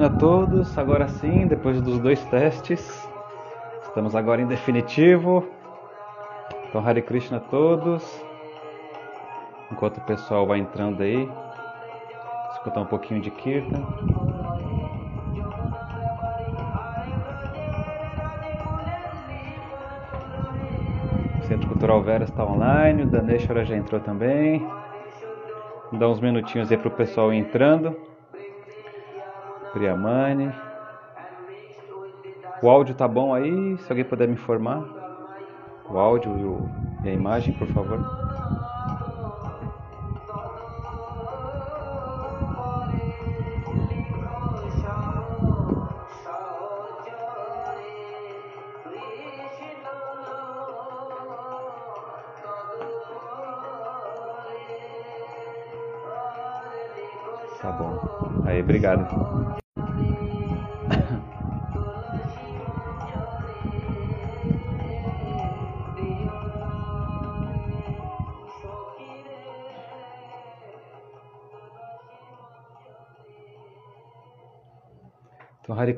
A todos, agora sim, depois dos dois testes, estamos agora em definitivo. Então, Hare Krishna a todos. Enquanto o pessoal vai entrando aí, escutar um pouquinho de Kirtan. O Centro Cultural Vera está online, o Daneshwara já entrou também. Dá uns minutinhos aí para o pessoal entrando. Priamani. O áudio tá bom aí? Se alguém puder me informar. O áudio e, a imagem, por favor.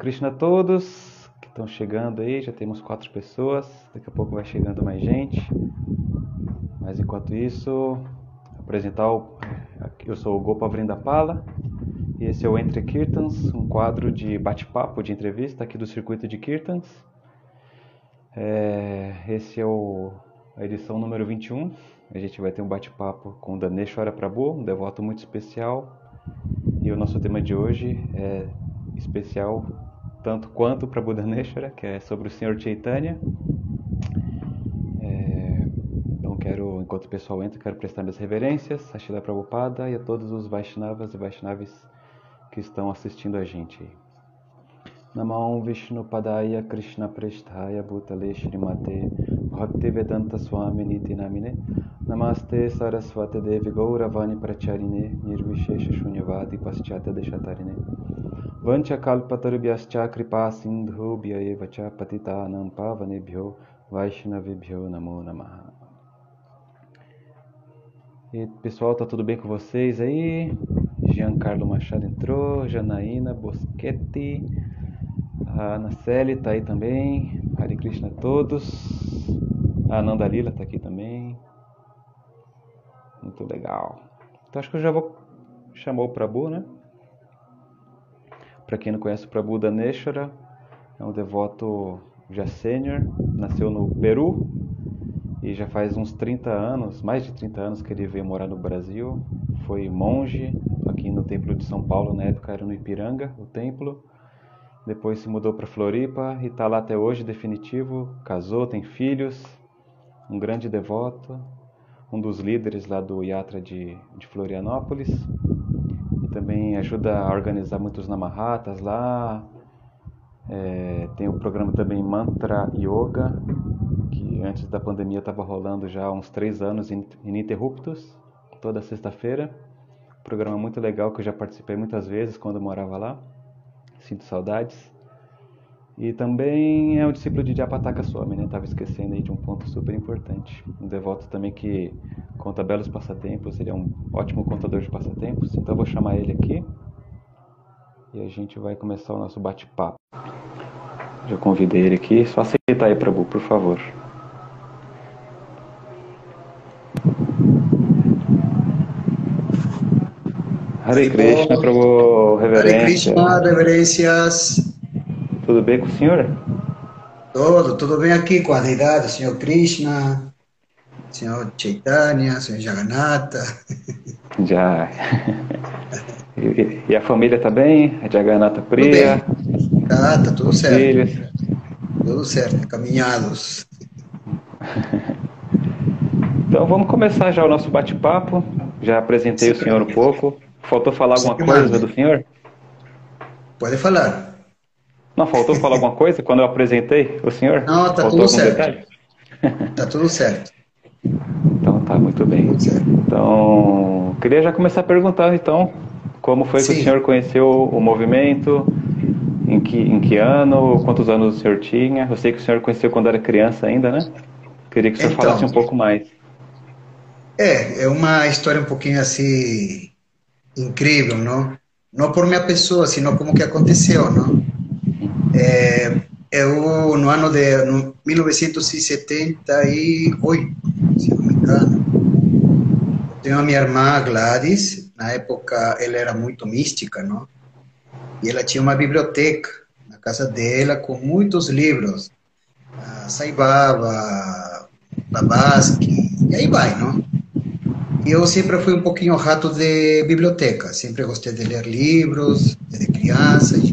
Krishna a todos que estão chegando aí, já temos quatro pessoas, daqui a pouco vai chegando mais gente. Mas enquanto isso, apresentar o, eu sou o Gopa Vrindapala e esse é o Entre Kirtans, um quadro de bate-papo, de entrevista aqui do circuito de Kirtans. É, esse é o, a edição número 21. A gente vai ter um bate-papo com Daneshwara Prabhu, um devoto muito especial. E o nosso tema de hoje é especial tanto quanto para Daneshwara, que é sobre o Senhor Chaitanya. É, então quero, enquanto o pessoal entra, quero prestar minhas reverências a Shila Prabhupada e a todos os Vaishnavas e Vaishnavis que estão assistindo a gente. Namam Vishnu Padaya Krishna Presthaya Bhutale Srimate Bhaktivedanta Swami Niti Namine Namaste Saraswati Devi Gauravani Pracharine Nirvishesha Shunyavadi Paschata Deshatarine Kalpatarubhyascha Kripa Sindhu Bhyaeva Cha Patitanam Pavanebhyo Vaishnavibhyo Namo Namaha E pessoal, tá tudo bem com vocês aí? Giancarlo Machado entrou, Janaína Boschetti, a Ana tá aí também, Hare Krishna a todos, a Ananda Lila tá aqui também, muito legal. Então acho que eu já vou chamar o Prabhu, né? Para quem não conhece o Prabhu é um devoto já sênior, nasceu no Peru e já faz uns 30 anos, mais de 30 anos que ele veio morar no Brasil, foi monge aqui no Templo de São Paulo, na época era no Ipiranga, o templo. Depois se mudou para Floripa e está lá até hoje, definitivo. Casou, tem filhos, um grande devoto, um dos líderes lá do Yatra de, de Florianópolis. Também ajuda a organizar muitos namahatas lá. É, tem o programa também Mantra Yoga, que antes da pandemia estava rolando já há uns três anos ininterruptos, toda sexta-feira. Programa muito legal que eu já participei muitas vezes quando morava lá. Sinto saudades. E também é um discípulo de Japataka Swami, né? Tava esquecendo aí de um ponto super importante. Um devoto também que conta belos passatempos, ele é um ótimo contador de passatempos. Então eu vou chamar ele aqui e a gente vai começar o nosso bate-papo. Já convidei ele aqui, só aceitar aí, Prabhu, por favor. Hare Krishna, Prabhu, reverência. Hare Krishna, reverências. Tudo bem com o senhor? Tudo, tudo bem aqui com a deidade, Senhor Krishna, Senhor Chaitanya, Senhor Jagannatha. Já. E, e a família tá bem? A Jagannatha Priya? Tá, tá tudo certo. Filhos? Tudo certo, caminhados. Então vamos começar já o nosso bate-papo. Já apresentei o senhor um pouco. Faltou falar alguma Sim, coisa do senhor? Pode falar. Não, faltou falar alguma coisa quando eu apresentei o senhor? Não, tá faltou tudo certo. detalhe? Tá tudo certo. Então tá, muito bem. Então, queria já começar perguntando então, como foi que Sim. o senhor conheceu o movimento, em que, em que ano, quantos anos o senhor tinha? Eu sei que o senhor conheceu quando era criança ainda, né? Queria que o senhor Então. falasse um pouco mais. É, é uma história um pouquinho assim incrível, não? não por minha pessoa, sino como que aconteceu, não? É, eu, no ano de no 1978, se não me engano, tenho a minha irmã Gladys, na época ela era muito mística, não? E ela tinha uma biblioteca na casa dela com muitos livros, Saibaba, Babasque, e aí vai, não? Eu sempre fui um pouquinho rato de biblioteca, sempre gostei de ler livros, desde criança, e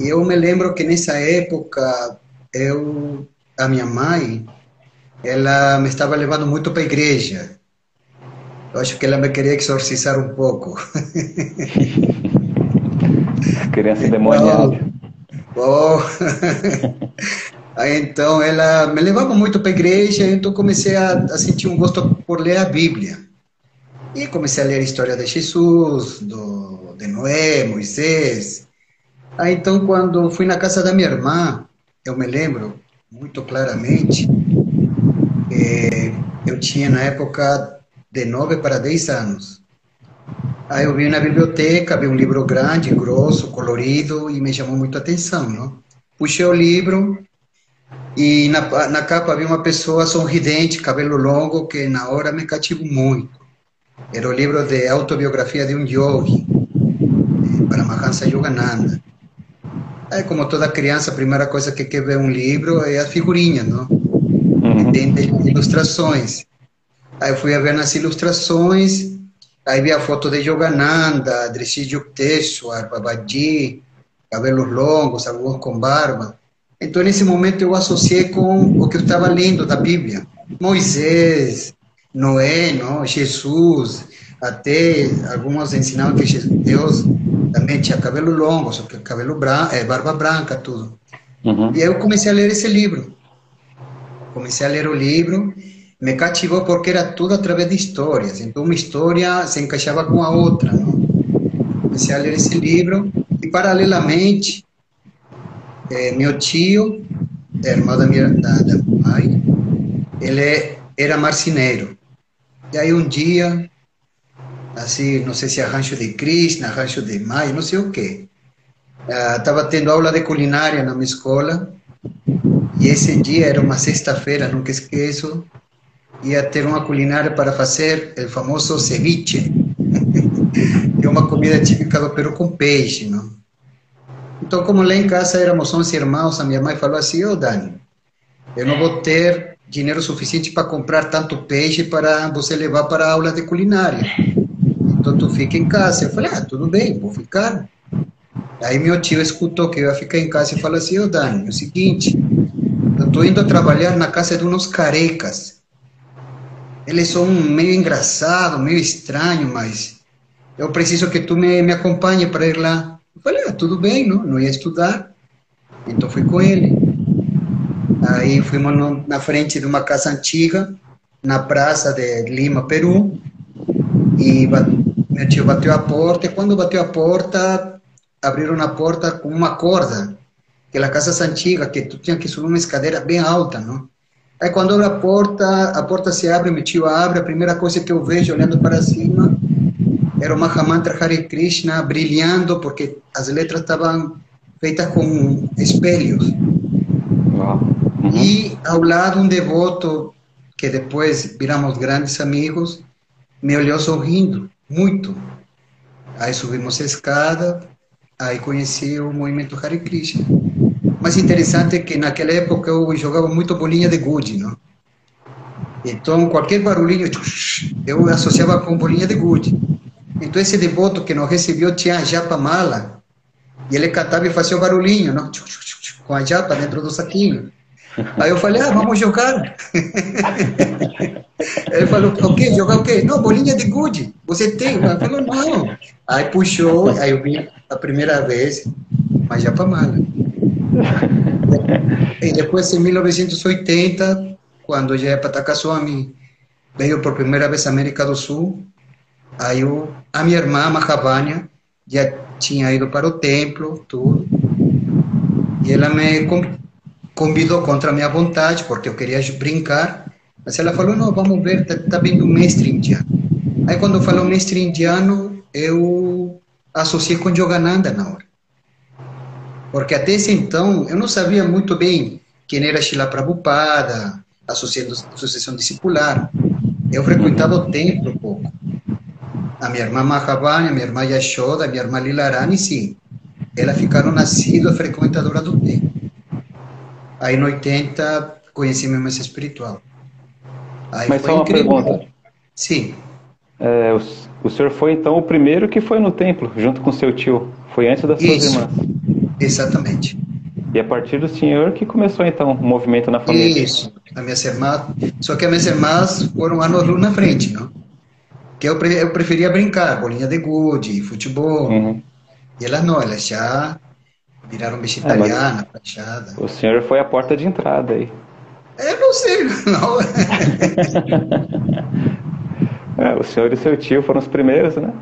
eu me lembro que nessa época, eu, a minha mãe, ela me estava levando muito para a igreja. Eu acho que ela me queria exorcizar um pouco. Criança demoniada. Oh. Aí, então, ela me levava muito para a igreja, então comecei a, a, sentir um gosto por ler a Bíblia. E comecei a ler a história de Jesus, do, de Noé, Moisés. Aí, então, quando fui na casa da minha irmã, eu me lembro muito claramente, eh, eu tinha na época de 9 para 10 anos. Aí eu vi na biblioteca, vi um livro grande, grosso, colorido, e me chamou muito a atenção, não? Puxei o livro e na, na capa havia uma pessoa sorridente, cabelo longo, que na hora me cativou muito. Era o livro de autobiografia de um yogi, Paramahansa Yogananda. Aí, como toda criança, a primeira coisa que quer ver um livro é a figurinha, não? Uhum. Tem ilustrações. Aí eu fui a ver nas ilustrações, aí vi a foto de Yogananda, Drishti Yukteswar, Babaji, cabelos longos, alguns com barba. Então, nesse momento, eu associei com o que eu estava lendo da Bíblia. Moisés, Noé, não? Jesus, até alguns ensinavam que Deus também tinha cabelo longo, só que cabelo branco, é, barba branca, tudo. Uhum. E aí eu comecei a ler esse livro. Comecei a ler o livro, me cativou porque era tudo através de histórias. Então, uma história se encaixava com a outra. Não? Comecei a ler esse livro e, paralelamente, é, meu tio, irmão da minha da, da mãe, ele era marceneiro. E aí um dia, assim, não sei se rancho de Krishna, rancho de Mai, não sei o quê. Estava uh, tendo aula de culinária na minha escola, e esse dia era uma sexta-feira, nunca esqueço, ia ter uma culinária para fazer o famoso ceviche, que é uma comida típica do Peru com peixe, não? Então, como lá em casa éramos 11 irmãos, a minha mãe falou assim: Ô oh, Dani, eu não vou ter dinheiro suficiente para comprar tanto peixe para você levar para a aula de culinária. Então, tu fica em casa. Eu falei: Ah, tudo bem, vou ficar. Aí meu tio escutou que eu ia ficar em casa e falou assim: Ô oh, Dani, é o seguinte, eu estou indo trabalhar na casa de uns carecas. Eles são meio engraçados, meio estranhos, mas eu preciso que tu me, me acompanhe para ir lá. Eu falei, ah, tudo bem, não, não ia estudar. Então fui com ele. Aí fomos na frente de uma casa antiga, na praça de Lima, Peru. E meu tio bateu a porta, e quando bateu a porta, abriram a porta com uma corda. Aquela casa antiga, que tu tinha que subir uma escadeira bem alta, não? Aí quando abre a porta, a porta se abre, meu tio abre, a primeira coisa que eu vejo olhando para cima era o Mahamantra Hare Krishna brilhando, porque as letras estavam feitas com espelhos. Uhum. E ao lado um devoto, que depois viramos grandes amigos, me olhou sorrindo, muito. Aí subimos a escada, aí conheci o movimento Hare Krishna. Mas interessante é que naquela época eu jogava muito bolinha de gude, não? Então, qualquer barulhinho, eu associava com bolinha de gude. Então esse devoto que nos recebeu tinha a japa mala e ele cantava e fazia o barulhinho, não? com a japa dentro do saquinho. Aí eu falei, ah, vamos jogar. ele falou, o quê? Jogar o quê? Não, bolinha de gude. Você tem? Ele falou, não. Aí puxou, aí eu vi a primeira vez uma japa mala. E depois, em 1980, quando já Patacasuami veio por primeira vez à América do Sul, Aí eu, a minha irmã, Mahavanya, já tinha ido para o templo, tudo. E ela me convidou contra a minha vontade, porque eu queria brincar. Mas ela falou, não, vamos ver, está tá vindo um mestre indiano. Aí quando falou mestre indiano, eu associei com Yogananda na hora. Porque até esse então eu não sabia muito bem quem era Shila Prabhupada, a associação discipular. Eu frequentava o templo pouco. A minha irmã Mahavani, a minha irmã Yashoda, a minha irmã Lilarani, sim. Elas ficaram nascidas frequentadoras do templo. Aí, no 80, conheci minha mãe espiritual. Aí Mas só uma incrível. pergunta. Sim. É, o, o, senhor foi, então, o primeiro que foi no templo, junto com seu tio. Foi antes das suas Isso. irmãs. Exatamente. E a partir do senhor que começou, então, o movimento na família. Isso. A minhas irmãs... Só que as minhas irmãs foram anos luz na frente, não? Que eu, eu preferia brincar, bolinha de gude, futebol. Uhum. E elas não, elas já viraram vegetariana, é, fachada. O senhor foi a porta de entrada aí. Eu não sei, não. é, o senhor e seu tio foram os primeiros, né?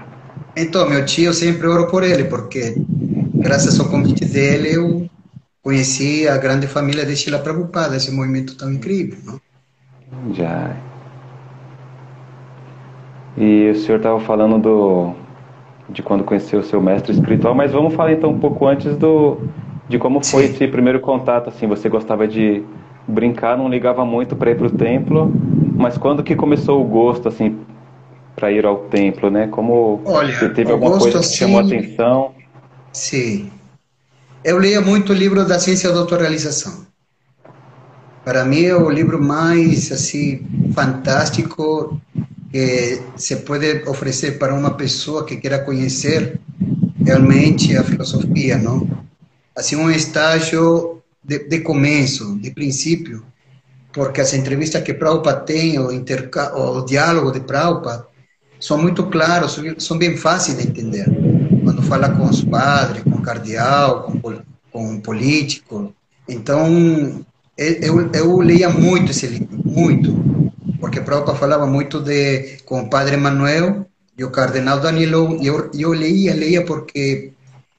Então, meu tio, eu sempre oro por ele, porque graças ao convite dele eu conheci a grande família de Sheila Prabhupada, esse movimento tão incrível, não? Já. E o senhor estava falando do, de quando conheceu o seu mestre espiritual, mas vamos falar então um pouco antes do, de como foi Sim. esse primeiro contato, assim, você gostava de brincar, não ligava muito para ir para o templo, mas quando que começou o gosto, assim, para ir ao templo, né? Como Olha, você teve alguma coisa que assim, chamou a atenção? Sim. Eu leia muito o livro da Ciência da Autorrealização. Para mim é o livro mais, assim, fantástico que se pode oferecer para uma pessoa que queira conhecer realmente a filosofia, não? Assim, um estágio de, de começo, de princípio, porque as entrevistas que Prabhupada tem, o, o diálogo de Prabhupada, são muito claros, são bem fáceis de entender. Quando fala com os padres, com o cardeal, com, com o político. Então, eu, eu leia muito esse livro, muito. Porque Prabhupada falava muito de, com o padre Manuel e o cardenal Danilo, e eu, eu leia, leia porque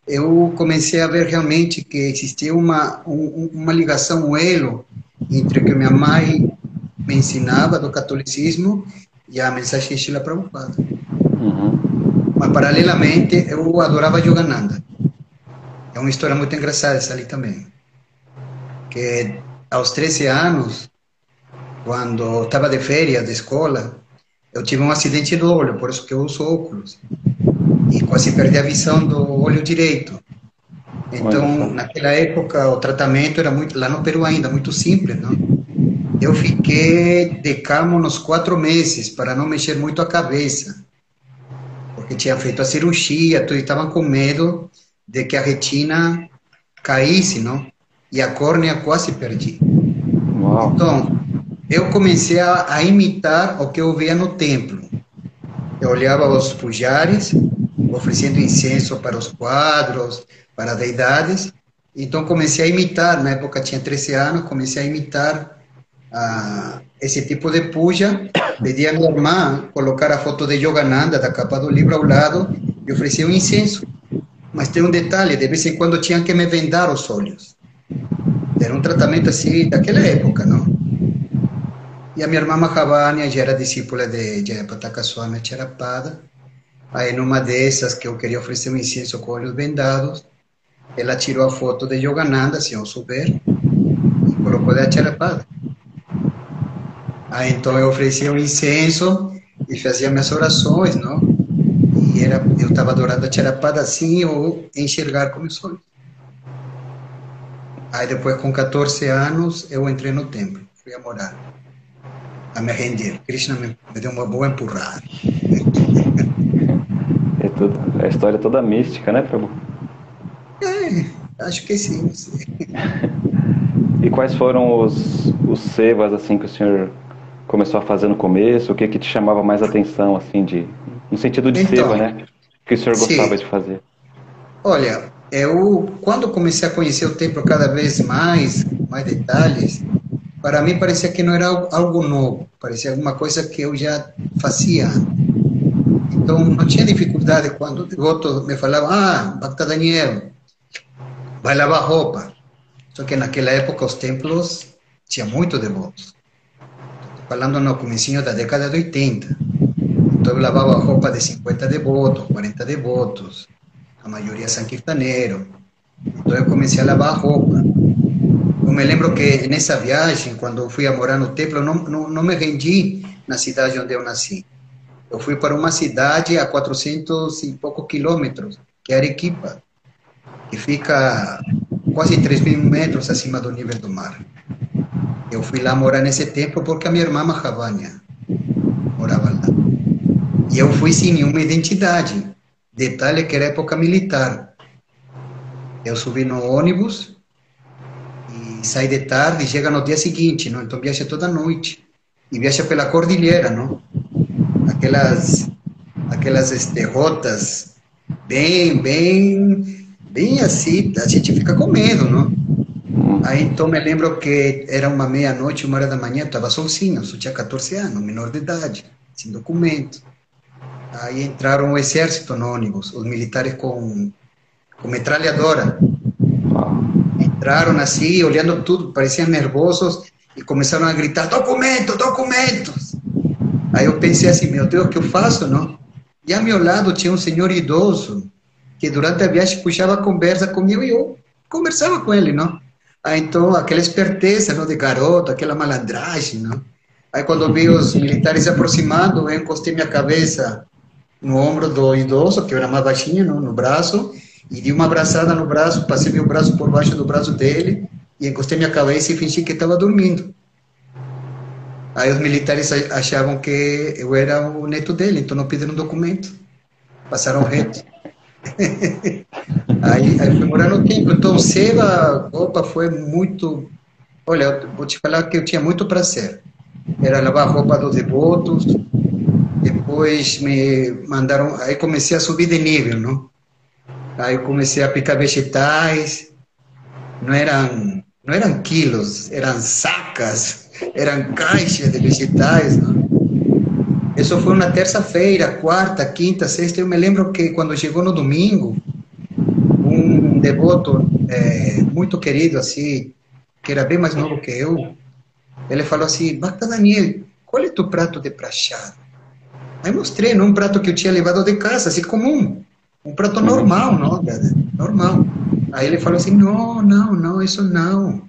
eu comecei a ver realmente que existia uma, uma ligação, um elo entre o que minha mãe me ensinava do catolicismo e a mensagem de Sheila Prabhupada. Uhum. Mas, paralelamente, eu adorava Yogananda. É uma história muito engraçada essa ali também. Que aos 13 anos, quando estava de férias de escola, eu tive um acidente do olho, por isso que eu uso óculos. E quase perdi a visão do olho direito. Então, naquela época, o tratamento era muito, lá no Peru ainda, muito simples, não? Eu fiquei de cama uns quatro meses para não mexer muito a cabeça, porque tinha feito a cirurgia, tudo, e estavam com medo de que a retina caísse, não? E a córnea quase perdi. Uau. Então, eu comecei a, a, imitar o que eu via no templo. Eu olhava os pujares, oferecendo incenso para os quadros, para deidades. Então comecei a imitar, na época tinha 13 anos, comecei a imitar uh, esse tipo de puja. Pedi a minha irmã colocar a foto de Yogananda, da capa do livro ao lado, e oferecia um incenso. Mas tem um detalhe, de vez em quando tinha que me vendar os olhos. Era um tratamento assim, daquela época, não? E a minha irmã Mahavani já era discípula de Jayapataka Swami Charapada. Aí, numa dessas que eu queria oferecer um incenso com olhos vendados, ela tirou a foto de Yogananda, sem eu souber, e colocou de Charapada. Aí, então, eu oferecia um incenso e fazia minhas orações, não? E era, eu estava adorando a Charapada assim, ou enxergar com meus olhos. Aí depois, com 14 anos, eu entrei no templo, fui a morar, a me render. Krishna me, me deu uma boa empurrada. É tudo, a história é toda mística, né, Prabhu? É, acho que sim. sim. e quais foram os, os sevas, assim, que o senhor começou a fazer no começo? O que que te chamava mais atenção, assim, de, no sentido de então, seva, né? Que o senhor gostava sim. de fazer? Olha, eu, quando comecei a conhecer o templo cada vez mais, mais detalhes, para mim parecia que não era algo novo, parecia alguma coisa que eu já fazia. Então, não tinha dificuldade quando o devoto me falava, ah, Bhakta Daniel, vai lavar roupa. Só que naquela época os templos tinham muito devotos. Falando no comecinho da década de 80. Então eu lavava roupa de 50 devotos, 40 devotos. a maioria são quirtaneiros. Então eu comecei a lavar roupa. Eu me lembro que nessa viagem, quando fui a morar no templo, eu não, não, não me rendi na cidade onde eu nasci. Eu fui para uma cidade a 400 e poucos quilômetros, que é Arequipa, que fica quase 3 mil metros acima do nível do mar. Eu fui lá morar nesse templo porque a minha irmã Mahavanya morava lá. E eu fui sem nenhuma identidade. Detalhe que era época militar. Eu subi no ônibus saí de tarde e chega no dia seguinte, não? Então viaja toda noite. E viaja pela cordilheira, não? Aquelas, aquelas este, rotas bem, bem, bem assim, a gente fica com medo, não? Aí então me lembro que era uma meia-noite, uma hora da manhã, eu estava sozinho, só tinha 14 anos, menor de idade, sem documento. Aí entraram o exército no ônibus, os militares com, com metralhadora. Entraram assim, olhando tudo, pareciam nervosos e começaram a gritar: documento, documentos. Aí eu pensei assim: meu Deus, o que eu faço, não? E a meu lado tinha um senhor idoso que durante a viagem puxava conversa comigo e eu conversava com ele, não? Aí então, aquela esperteza, não, de garoto, aquela malandragem, não? Aí quando vi os militares se aproximando, eu encostei minha cabeça no ombro do idoso, que era mais baixinho, no, no braço, e dei uma abraçada no braço, passei meu braço por baixo do braço dele, e encostei minha cabeça e fingi que estava dormindo. Aí os militares achavam que eu era o neto dele, então não pediram documento. Passaram reto. aí, aí fui morar no templo. Então, Seba, opa, foi muito. Olha, vou te falar que eu tinha muito prazer. Era lavar roupa dos devotos, depois me mandaram, aí comecei a subir de nível, não? Aí comecei a picar vegetais, não eram, não eram quilos, eram sacas, eram caixas de vegetais, não? Isso foi na terça-feira, quarta, quinta, sexta. Eu me lembro que quando chegou no domingo, um devoto é, muito querido, assim, que era bem mais novo que eu, ele falou assim: Bacta Daniel, qual é tu prato de prachado? Aí mostrei num prato que eu tinha levado de casa, assim, comum. Um prato normal, não? Normal. Aí ele falou assim, não, não, não, isso não.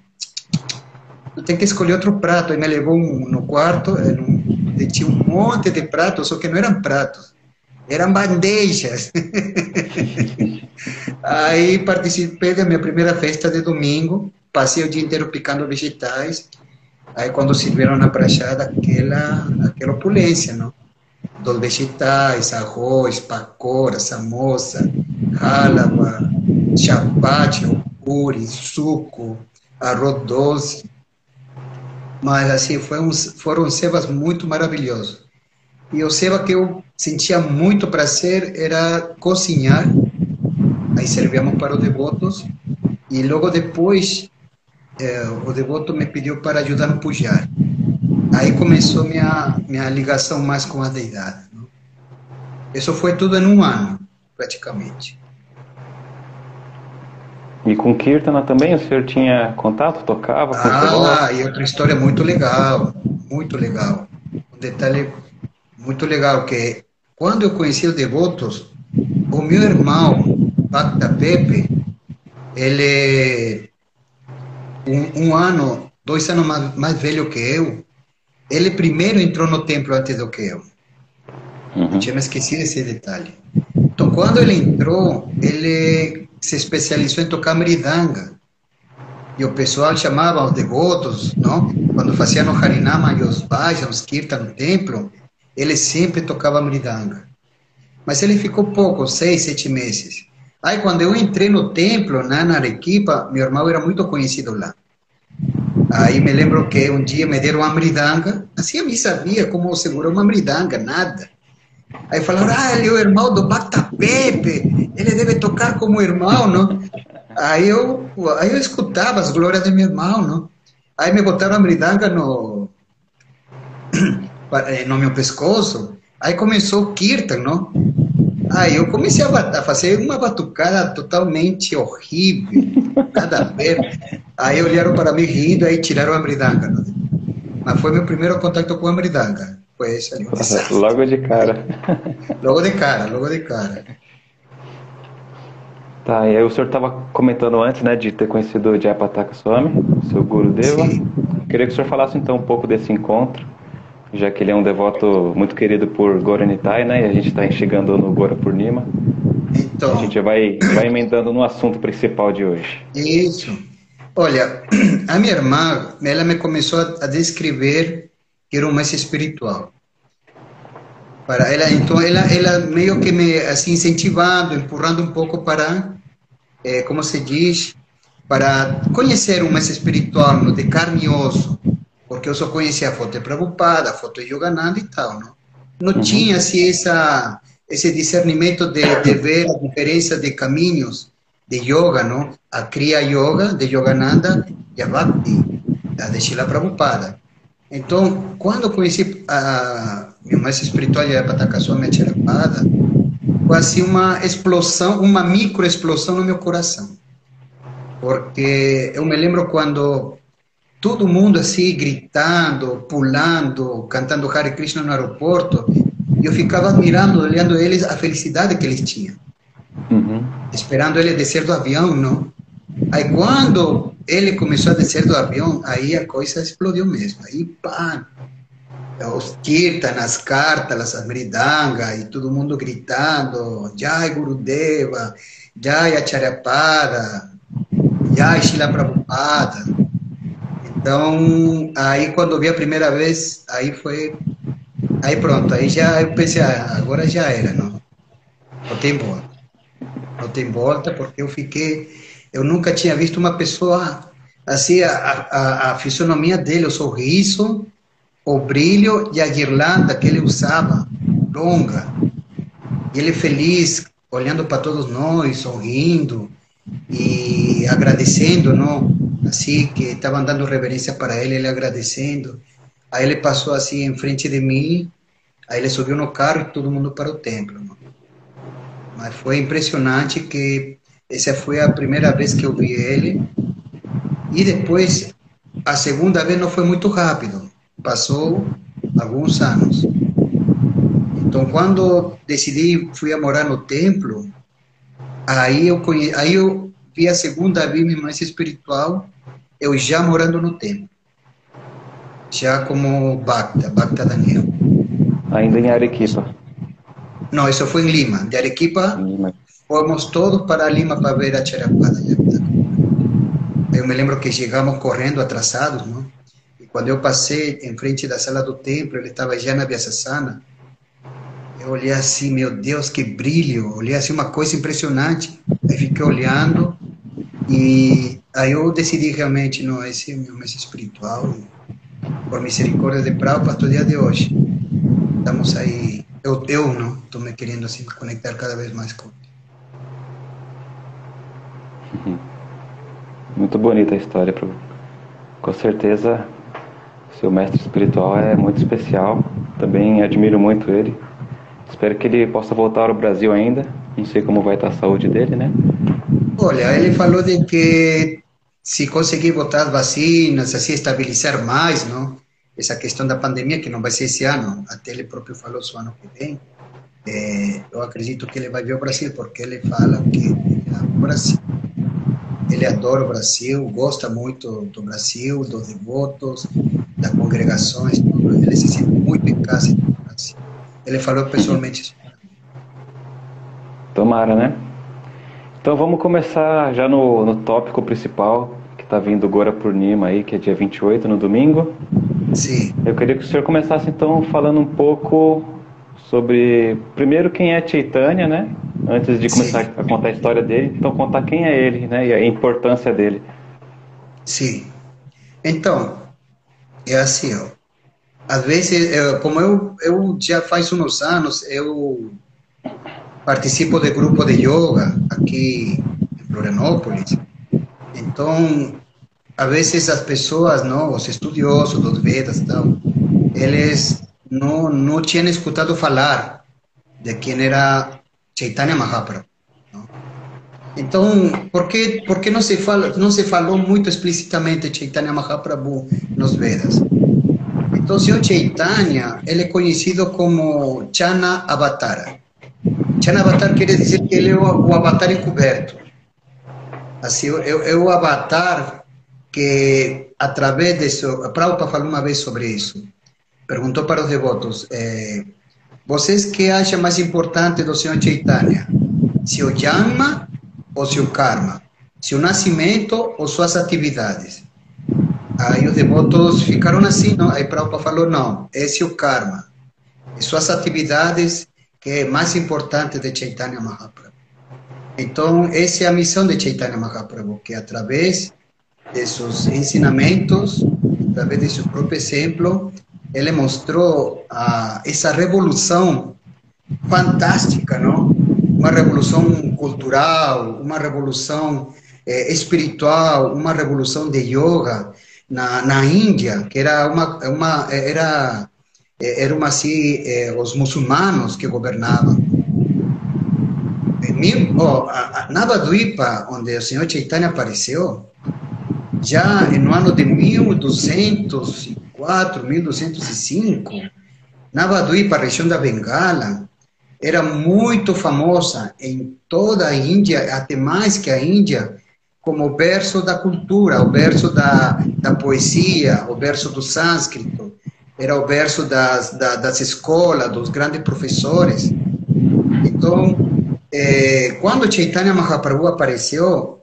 Tu tem que escolher outro prato. Aí me levou um, no quarto, onde tinha um monte de pratos, só que não eram pratos. Eram bandejas. Aí participei da minha primeira festa de domingo, passei o dia inteiro picando vegetais. Aí quando serviram na prachada, aquela, aquela opulência, não? Dos vegetais, arroz, pacora, samosa, rálava, chapate, curi, suco, arroz doce. Mas assim, foi um, foram cebas muito maravilhosos. E o ceba que eu sentia muito prazer era cozinhar. Aí servíamos para os devotos. E logo depois, eh, o devoto me pediu para ajudar no pujar. Aí começou minha, minha ligação mais com a deidade. Não? Isso foi tudo em um ano, praticamente. E com Kirtana também o senhor tinha contato, tocava? Ah, e outra história muito legal, muito legal. Um detalhe muito legal que quando eu conheci os devotos, o meu irmão, Bacta Pepe, ele um, um ano, dois anos mais, mais velho que eu, ele primeiro entrou no templo antes do que eu. Uhum. Eu tinha me esquecido esse detalhe. Então, quando ele entrou, ele se especializou em tocar meridanga. E o pessoal chamava os devotos, não? Quando faziam o Harinama e os bhajans, os kirtan no templo, ele sempre tocava meridanga. Mas ele ficou pouco, seis, sete meses. Aí, quando eu entrei no templo, na Arequipa, meu irmão era muito conhecido lá. Aí me lembro que um dia me deram uma mridanga, assim eu nem sabia como segurar uma mridanga, nada. Aí falaram, ah, ele é o irmão do Bacta Pepe, ele deve tocar como irmão, não? Aí eu, aí eu escutava as glórias de meu irmão, não? Aí me botaram a mridanga no, no meu pescoço, aí começou o kirtan, não? Aí eu comecei a, fazer uma batucada totalmente horrível, nada a ver. Aí olharam para mim rindo, aí tiraram a bridanga. Né? Mas foi meu primeiro contato com a bridanga. Foi esse ali. Logo de cara. logo de cara, logo de cara. Tá, e aí o senhor estava comentando antes, né, de ter conhecido o Jayapataka Swami, seu Guru Deva. Sim. Queria que o senhor falasse então um pouco desse encontro, já que ele é um devoto muito querido por Goranitai, né, e a gente está chegando no Gora Purnima. Então, a gente vai, vai emendando no assunto principal de hoje. Isso. Olha, a minha irmã, ela me começou a descrever que era um mais espiritual para ela então ela ela meio que me assim incentivando empurrando um pouco para é, como se diz para conhecer um mais espiritual de carne e osso porque eu só conhecia a foto Prabhupada a foto de Yogananda e tal não não uhum. tinha assim essa esse discernimento de, de ver a diferença de caminhos de yoga não a Kriya Yoga de Yogananda e a Bhakti a de Shila Prabhupada então quando conheci a minha mais espiritual para estar com a minha tirapada, foi assim uma explosão, uma micro explosão no meu coração. Porque eu me lembro quando todo mundo assim gritando, pulando, cantando Hare Krishna no aeroporto, eu ficava admirando, olhando eles a felicidade que eles tinham. Uhum. Esperando ele descer do avião, não? Aí quando ele começou a descer do avião, aí a coisa explodiu mesmo. Aí, pá, os kirtan, as cartas, as mridanga, e todo mundo gritando, Jai Gurudeva, Jai Acharyapada, Jai Shila Prabhupada. Então, aí quando vi a primeira vez, aí foi, aí pronto, aí já eu pensei, ah, agora já era, não, não tem volta. Não tem volta, porque eu fiquei, eu nunca tinha visto uma pessoa assim, a, a, a fisionomia dele, o sorriso, o brilho e a guirlanda que ele usava, longa. E ele feliz, olhando para todos nós, sorrindo e agradecendo, não? Assim, que estavam dando reverência para ele, ele agradecendo. Aí ele passou assim em frente de mim, aí ele subiu no carro e todo mundo para o templo. Não? Mas foi impressionante que essa foi a primeira vez que eu vi ele. E depois, a segunda vez não foi muito rápido passou alguns anos. Então, quando decidi, fui a morar no templo, aí eu, conhe... aí eu vi a segunda vez mais espiritual, eu já morando no templo. Já como Bacta, Bacta Daniel. Ainda em Arequipa? Não, isso foi em Lima. De Arequipa, Lima. fomos todos para Lima para ver a Charapada. Eu me lembro que chegamos correndo, atrasados, não? Quando eu passei em frente da sala do templo, ele estava já na Vyasasana. Eu olhei assim, meu Deus, que brilho! Olhei assim uma coisa impressionante. Aí fiquei olhando e aí eu decidi realmente, não, esse é meu mês espiritual. Por misericórdia de Prabhupada, até o dia de hoje. Estamos aí, eu, eu não, estou me querendo assim conectar cada vez mais com Muito bonita a história, com certeza seu mestre espiritual é muito especial. Também admiro muito ele. Espero que ele possa voltar ao Brasil ainda. Não sei como vai estar a saúde dele, né? Olha, ele falou de que se conseguir botar as vacinas, assim estabilizar mais, não? Essa questão da pandemia que não vai ser esse ano, até ele próprio falou só ano que vem. É, eu acredito que ele vai vir ao Brasil porque ele fala que o Brasil ele adora o Brasil, gosta muito do Brasil, dos devotos, das congregações, ele se sente muito em casa no Brasil. Ele falou pessoalmente isso. Tomara, né? Então vamos começar já no, no tópico principal, que está vindo Gora Purnima aí, que é dia 28, no domingo. Sim. Eu queria que o senhor começasse então falando um pouco sobre, primeiro, quem é Chaitanya, né? Antes de começar Sim. a contar a história dele, então contar quem é ele, né? E a importância dele. Sim. Então, é assim, ó. Às vezes, eu, como eu, eu já faz uns anos, eu participo de grupo de yoga aqui em Florianópolis. Então, às vezes as pessoas, não, os estudiosos dos Vedas, tal, eles não, não tinham escutado falar de quem era Chaitanya Mahaprabhu. Então, por que, por que não, se fala, não se falou muito explicitamente Chaitanya Mahaprabhu nos Vedas? Então, o Chaitanya, ele é conhecido como Chana Avatara. Chana Avatar quer dizer que ele é o, o avatar encoberto. Assim, é, é o avatar que, através disso, Prabhupada falou uma vez sobre isso. Perguntou para os devotos, é, vocês que acham mais importante do Senhor Chaitanya? Se o Janma ou se o Karma? Se o nascimento ou suas atividades? Aí os devotos ficaram assim, não? Aí Prabhupada falou, não, esse é o Karma. Suas atividades, que é mais importante de Chaitanya Mahaprabhu. Então, essa é a missão de Chaitanya Mahaprabhu, que através de seus ensinamentos, através de seu próprio exemplo, ele mostrou ah, essa revolução fantástica, não? Uma revolução cultural, uma revolução eh, espiritual, uma revolução de yoga na, na Índia, que era uma, uma era eram assim eh, os muçulmanos que governavam mil, oh, a, a Navadvipa, onde o Senhor Chaitanya apareceu, já no ano de 1204, 1205, Navadvipa, a região da Bengala, era muito famosa em toda a Índia, até mais que a Índia, como o berço da cultura, o berço da, da poesia, o berço do sânscrito, era o berço das, das escolas, dos grandes professores. Então, é, quando Chaitanya Mahaprabhu apareceu,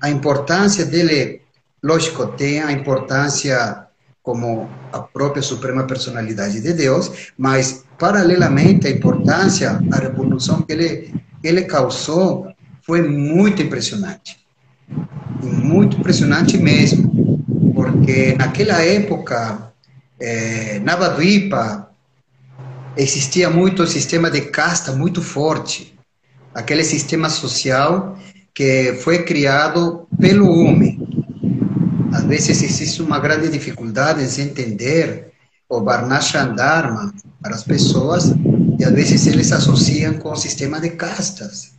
a importância dele, lógico, tem a importância como a própria Suprema Personalidade de Deus, mas, paralelamente, a importância, a revolução que ele, ele causou foi muito impressionante. Muito impressionante mesmo, porque naquela época, é, Navadvipa, existia muito o sistema de casta muito forte aquele sistema social que foi criado pelo homem. Às vezes existe uma grande dificuldade em se entender o Varnashram Dharma para as pessoas e às vezes eles associam com o sistema de castas.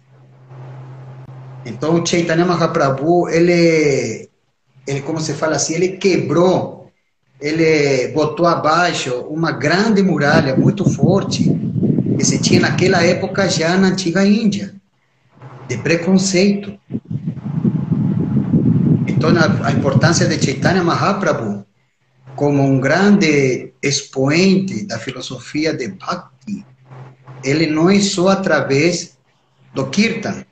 Então, Chaitanya Mahaprabhu, ele, ele, como se fala assim, ele quebrou, ele botou abaixo uma grande muralha muito forte que se tinha naquela época já na antiga Índia, de preconceito. Então, a, importância de Chaitanya Mahaprabhu como um grande expoente da filosofia de Bhakti, ele não é só através do Kirtan,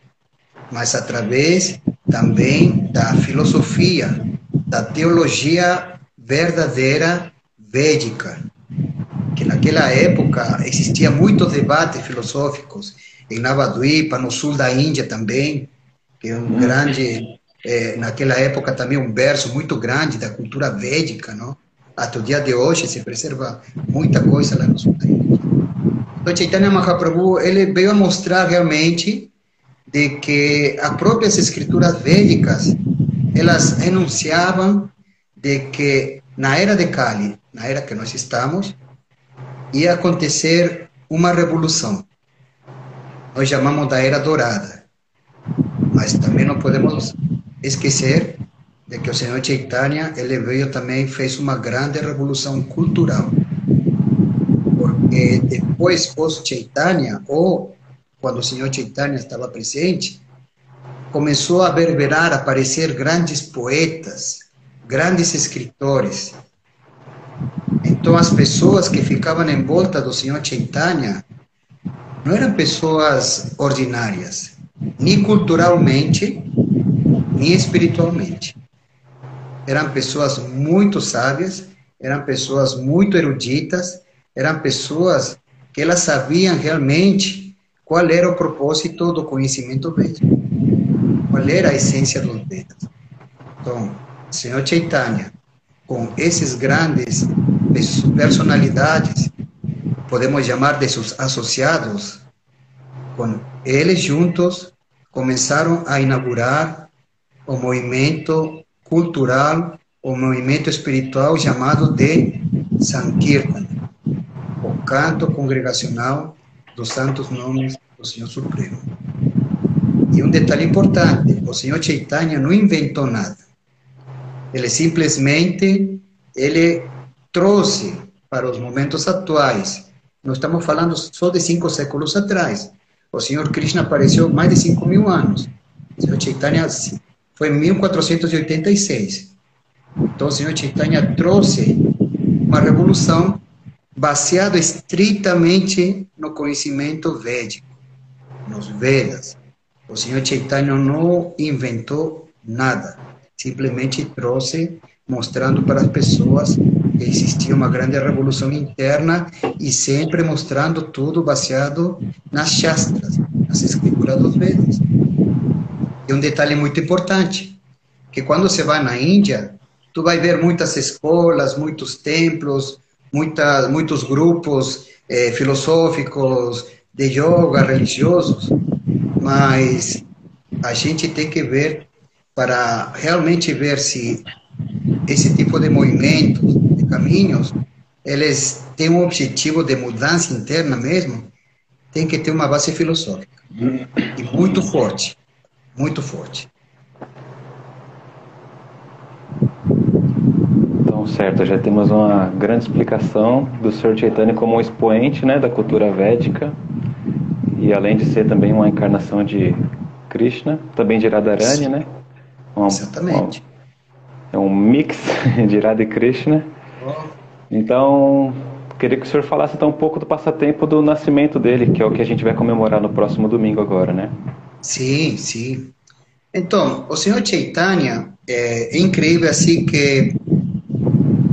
mas através também da filosofia, da teologia verdadeira védica que naquela época existia muitos debates filosóficos em Navadvipa, no sul da Índia também, que é um grande, é, naquela época também um verso muito grande da cultura védica, não? Até o dia de hoje se preserva muita coisa lá no sul da Índia. Então Chaitanya Mahaprabhu, ele veio a mostrar realmente de que as próprias escrituras védicas, elas enunciavam de que na era de Kali, na era que nós estamos, ia acontecer uma revolução. Nós chamamos da Era Dourada. Mas também não podemos esquecer de que o Senhor Chaitanya, ele veio também fez uma grande revolução cultural. Porque depois, pós Chaitanya, ou quando o Senhor Chaitanya estava presente, começou a verberar, a aparecer grandes poetas, grandes escritores, então, as pessoas que ficavam em volta do Senhor Chaitanya não eram pessoas ordinárias, nem culturalmente, nem espiritualmente. Eram pessoas muito sábias, eram pessoas muito eruditas, eram pessoas que elas sabiam realmente qual era o propósito do conhecimento védico, qual era a essência dos Vedas. Então, Senhor Chaitanya, com esses grandes personalidades, podemos chamar de seus associados, com eles juntos começaram a inaugurar o movimento cultural, o movimento espiritual chamado de Sankirtan, o canto congregacional dos santos nomes do Senhor Supremo. E um detalhe importante, o Senhor Chaitanya não inventou nada. Ele simplesmente ele trouxe para os momentos atuais. Não estamos falando só de cinco séculos atrás. O Senhor Krishna apareceu mais de cinco mil anos. O Senhor Chaitanya foi em 1486. Então, o Senhor Chaitanya trouxe uma revolução baseada estritamente no conhecimento védico, nos Vedas. O Senhor Chaitanya não inventou nada, simplesmente trouxe mostrando para as pessoas que existia uma grande revolução interna e sempre mostrando tudo baseado nas Shastras, nas escrituras dos Vedas. E um detalhe muito importante, que quando você vai na Índia, tu vai ver muitas escolas, muitos templos, muita, muitos grupos eh, filosóficos, de yoga, religiosos, mas a gente tem que ver para realmente ver se esse tipo de movimentos, de caminhos, eles têm um objetivo de mudança interna mesmo, tem que ter uma base filosófica e muito forte, muito forte. Então, certo, já temos uma grande explicação do Sr. Chaitanya como um expoente né, da cultura védica e além de ser também uma encarnação de Krishna, também de Radharani, né? Uma, Exatamente. Uma, é um mix de Radha e Krishna. Então, queria que o senhor falasse então um pouco do passatempo do nascimento dele, que é o que a gente vai comemorar no próximo domingo agora, né? Sim, sim. Então, o senhor Chaitanya é, é incrível assim que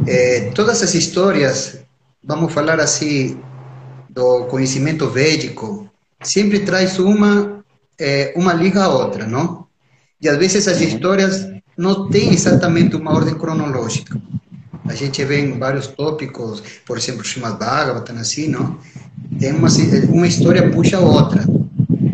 é, todas as histórias, vamos falar assim, do conhecimento védico, sempre traz uma é, uma liga a outra, não? E às vezes as histórias não têm exatamente uma ordem cronológica. A gente vê em vários tópicos, por exemplo, Srimad Bhagavatam, assim, não? Tem uma, uma história puxa a outra.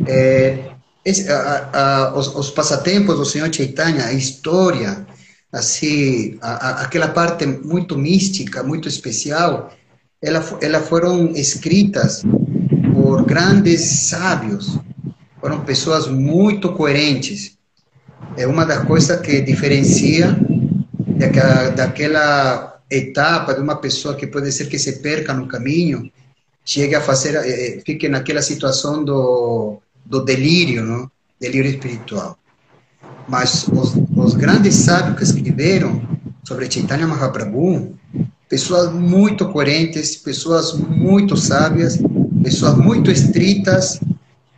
É, esse, a, a, os, os, passatempos do Senhor Chaitanya, a história, assim, a, aquela parte muito mística, muito especial, ela, ela foram escritas por grandes sábios, foram pessoas muito coerentes. É uma das coisas que diferencia daquela, daquela etapa de uma pessoa que pode ser que se perca no caminho, chegue a fazer, eh, eh, fique naquela situação do, do delírio, não? delírio espiritual. Mas os, os grandes sábios que escreveram sobre Chaitanya Mahaprabhu, pessoas muito coerentes, pessoas muito sábias, pessoas muito estritas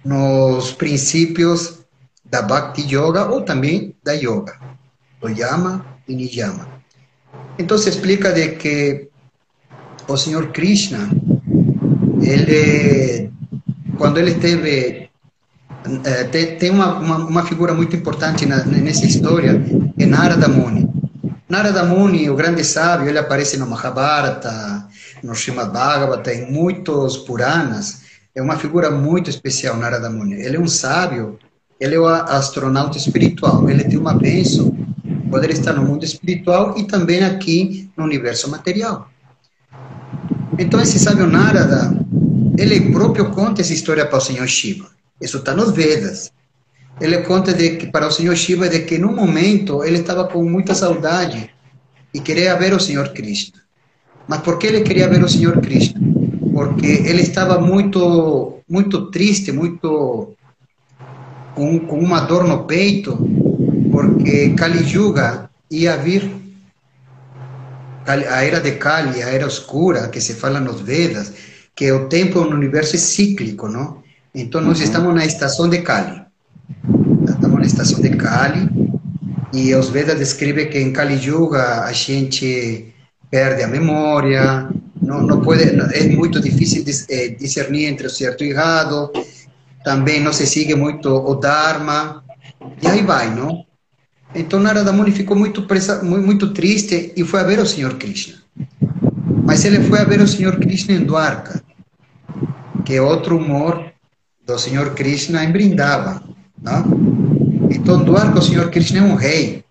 nos princípios da Bhakti Yoga ou também da Yoga, do Yama e Niyama. Então se explica de que o Senhor Krishna, ele, quando ele teve, eh, tem, uma, uma, uma, figura muito importante na, nessa história, é Narada Muni. Narada Muni, o grande sábio, ele aparece no Mahabharata, no Srimad Bhagavata, em muitos Puranas, é uma figura muito especial, Narada Muni. Ele é um sábio, ele é um astronauta espiritual, ele tem uma bênção, poder estar no mundo espiritual e também aqui no universo material. Então, esse sábio Narada, ele próprio conta essa história para o Senhor Shiva. Isso está nos Vedas. Ele conta de que para o Senhor Shiva de que num momento ele estava com muita saudade e queria ver o Senhor Krishna. Mas por que ele queria ver o Senhor Krishna? Porque ele estava muito, muito triste, muito com, com uma dor no peito, porque Kali Yuga ia vir, a era de Kali, a era escura, que se fala nos Vedas, que o tempo no universo é cíclico, não? Então nós uhum. estamos na estação de Kali. Estamos na estação de Kali, e os Vedas descrevem que em Kali Yuga a gente perde a memória, não, não pode, é muito difícil eh, discernir entre o certo e o errado, também não se sigue muito o Dharma, e aí vai, não? Então Narada Muni ficou muito, presa, muito triste e foi a ver o Senhor Krishna. Mas ele foi a ver o Senhor Krishna em Dwarka, que é outro humor do Senhor Krishna em Brindava, não? Então Dwarka, o Senhor Krishna é um rei,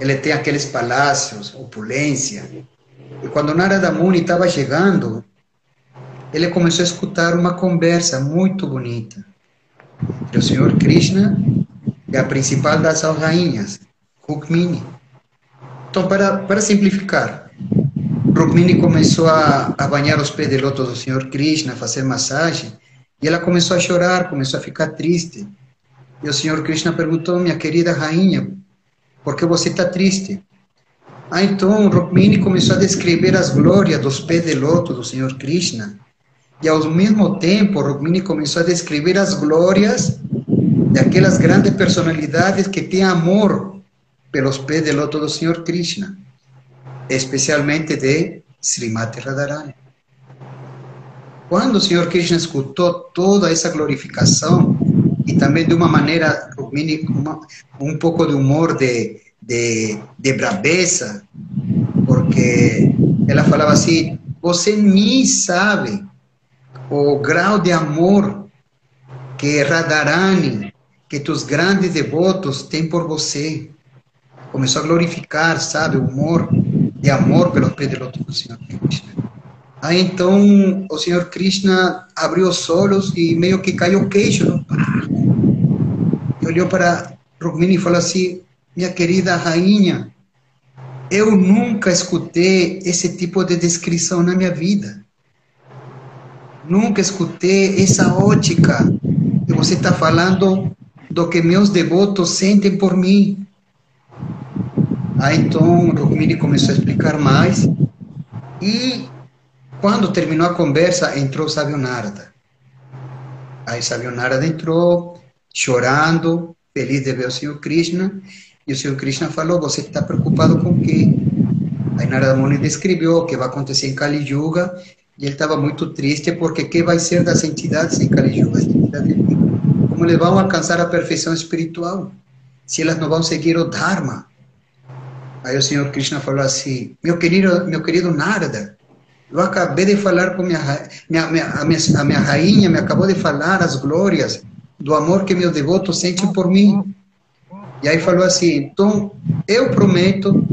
ele tem aqueles palácios, opulência. E quando Narada Muni estava chegando, ele começou a escutar uma conversa muito bonita entre o Senhor Krishna e a principal das rainhas, Rukmini. Então, para, para simplificar, Rukmini começou a, a banhar os pés de loto do Senhor Krishna, a fazer massagem, e ela começou a chorar, começou a ficar triste. E o Senhor Krishna perguntou, minha querida rainha, porque você está triste. Ah, então Rukmini começou a descrever as glórias dos pés de loto do Senhor Krishna. E ao mesmo tempo, Rukmini começou a descrever as glórias de aquelas grandes personalidades que têm amor pelos pés de loto do Senhor Krishna, especialmente de Srimati Radharani. Quando o Senhor Krishna escutou toda essa glorificação, e também de uma maneira, um pouco de humor de, de, de porque ela falava assim: você nem sabe o grau de amor que Radharani, que tus grandes devotos têm por você. Começou a glorificar, sabe, o humor de amor pelos pés do Senhor Krishna. Aí então o Senhor Krishna abriu os olhos e meio que caiu o queixo. E olhou para Rukmini e falou assim: Minha querida rainha, eu nunca escutei esse tipo de descrição na minha vida. Nunca escutei essa ótica que você está falando do que meus devotos sentem por mim. Aí então Rukmini começou a explicar mais e quando terminou a conversa entrou Narada. Aí Narada entrou chorando, feliz de ver o Senhor Krishna e o Senhor Krishna falou: Você está preocupado com o quê? Aí Narada Muni descreveu o que vai acontecer em Kali Yuga e ele estava muito triste porque que vai ser das entidades em Kali Yuga? Como eles vão alcançar a perfeição espiritual? Se elas não vão seguir o Dharma? Aí o Senhor Krishna falou assim: Meu querido, meu querido Narada, eu acabei de falar com minha, minha, minha, a, minha, a minha rainha, me acabou de falar as glórias do amor que meu devoto sente por mim. E aí falou assim: então eu prometo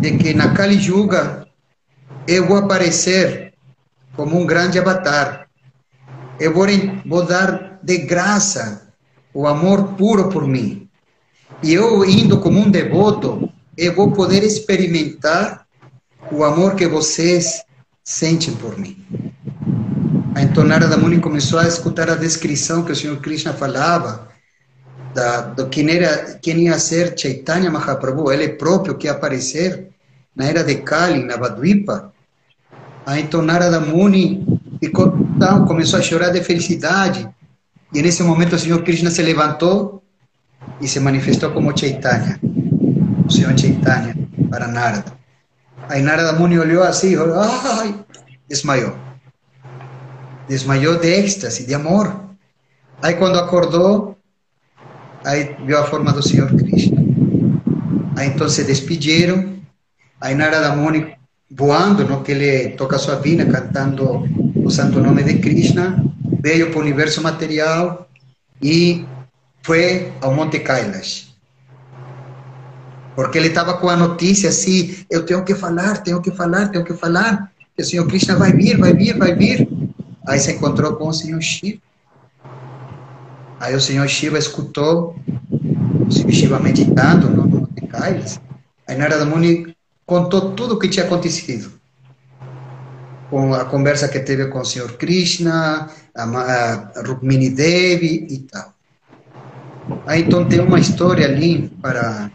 de que na Kali Yuga eu vou aparecer como um grande avatar. Eu vou, vou dar de graça o amor puro por mim. E eu indo como um devoto, eu vou poder experimentar o amor que vocês sentem por mim. A entonada da Muni começou a escutar a descrição que o Senhor Krishna falava da, do quem, era, quem ia ser Chaitanya Mahaprabhu, ele próprio que ia aparecer na era de Kali, na Vadvipa. A entonada da Muni ficou tão, começou a chorar de felicidade. E nesse momento o Senhor Krishna se levantou e se manifestou como Chaitanya, o Senhor Chaitanya para Narada. Aí Narada Muni olhou assim e falou, ai, desmaiou. Desmaiou de êxtase, de amor. Aí quando acordou, aí viu a forma do Senhor Krishna. Aí então se despediram. Aí Narada Muni voando, que ele toca sua vina, cantando o santo nome de Krishna, veio para o universo material e foi ao Monte Kailash porque ele estava com a notícia assim, eu tenho que falar, tenho que falar, tenho que falar, que o Senhor Krishna vai vir, vai vir, vai vir. Aí se encontrou com o Senhor Shiva. Aí o Senhor Shiva escutou o Senhor Shiva meditando no Monte Kailas. Aí Narada Muni contou tudo o que tinha acontecido. Com a conversa que teve com o Senhor Krishna, a, a Rukmini Devi e tal. Aí então tem uma história ali para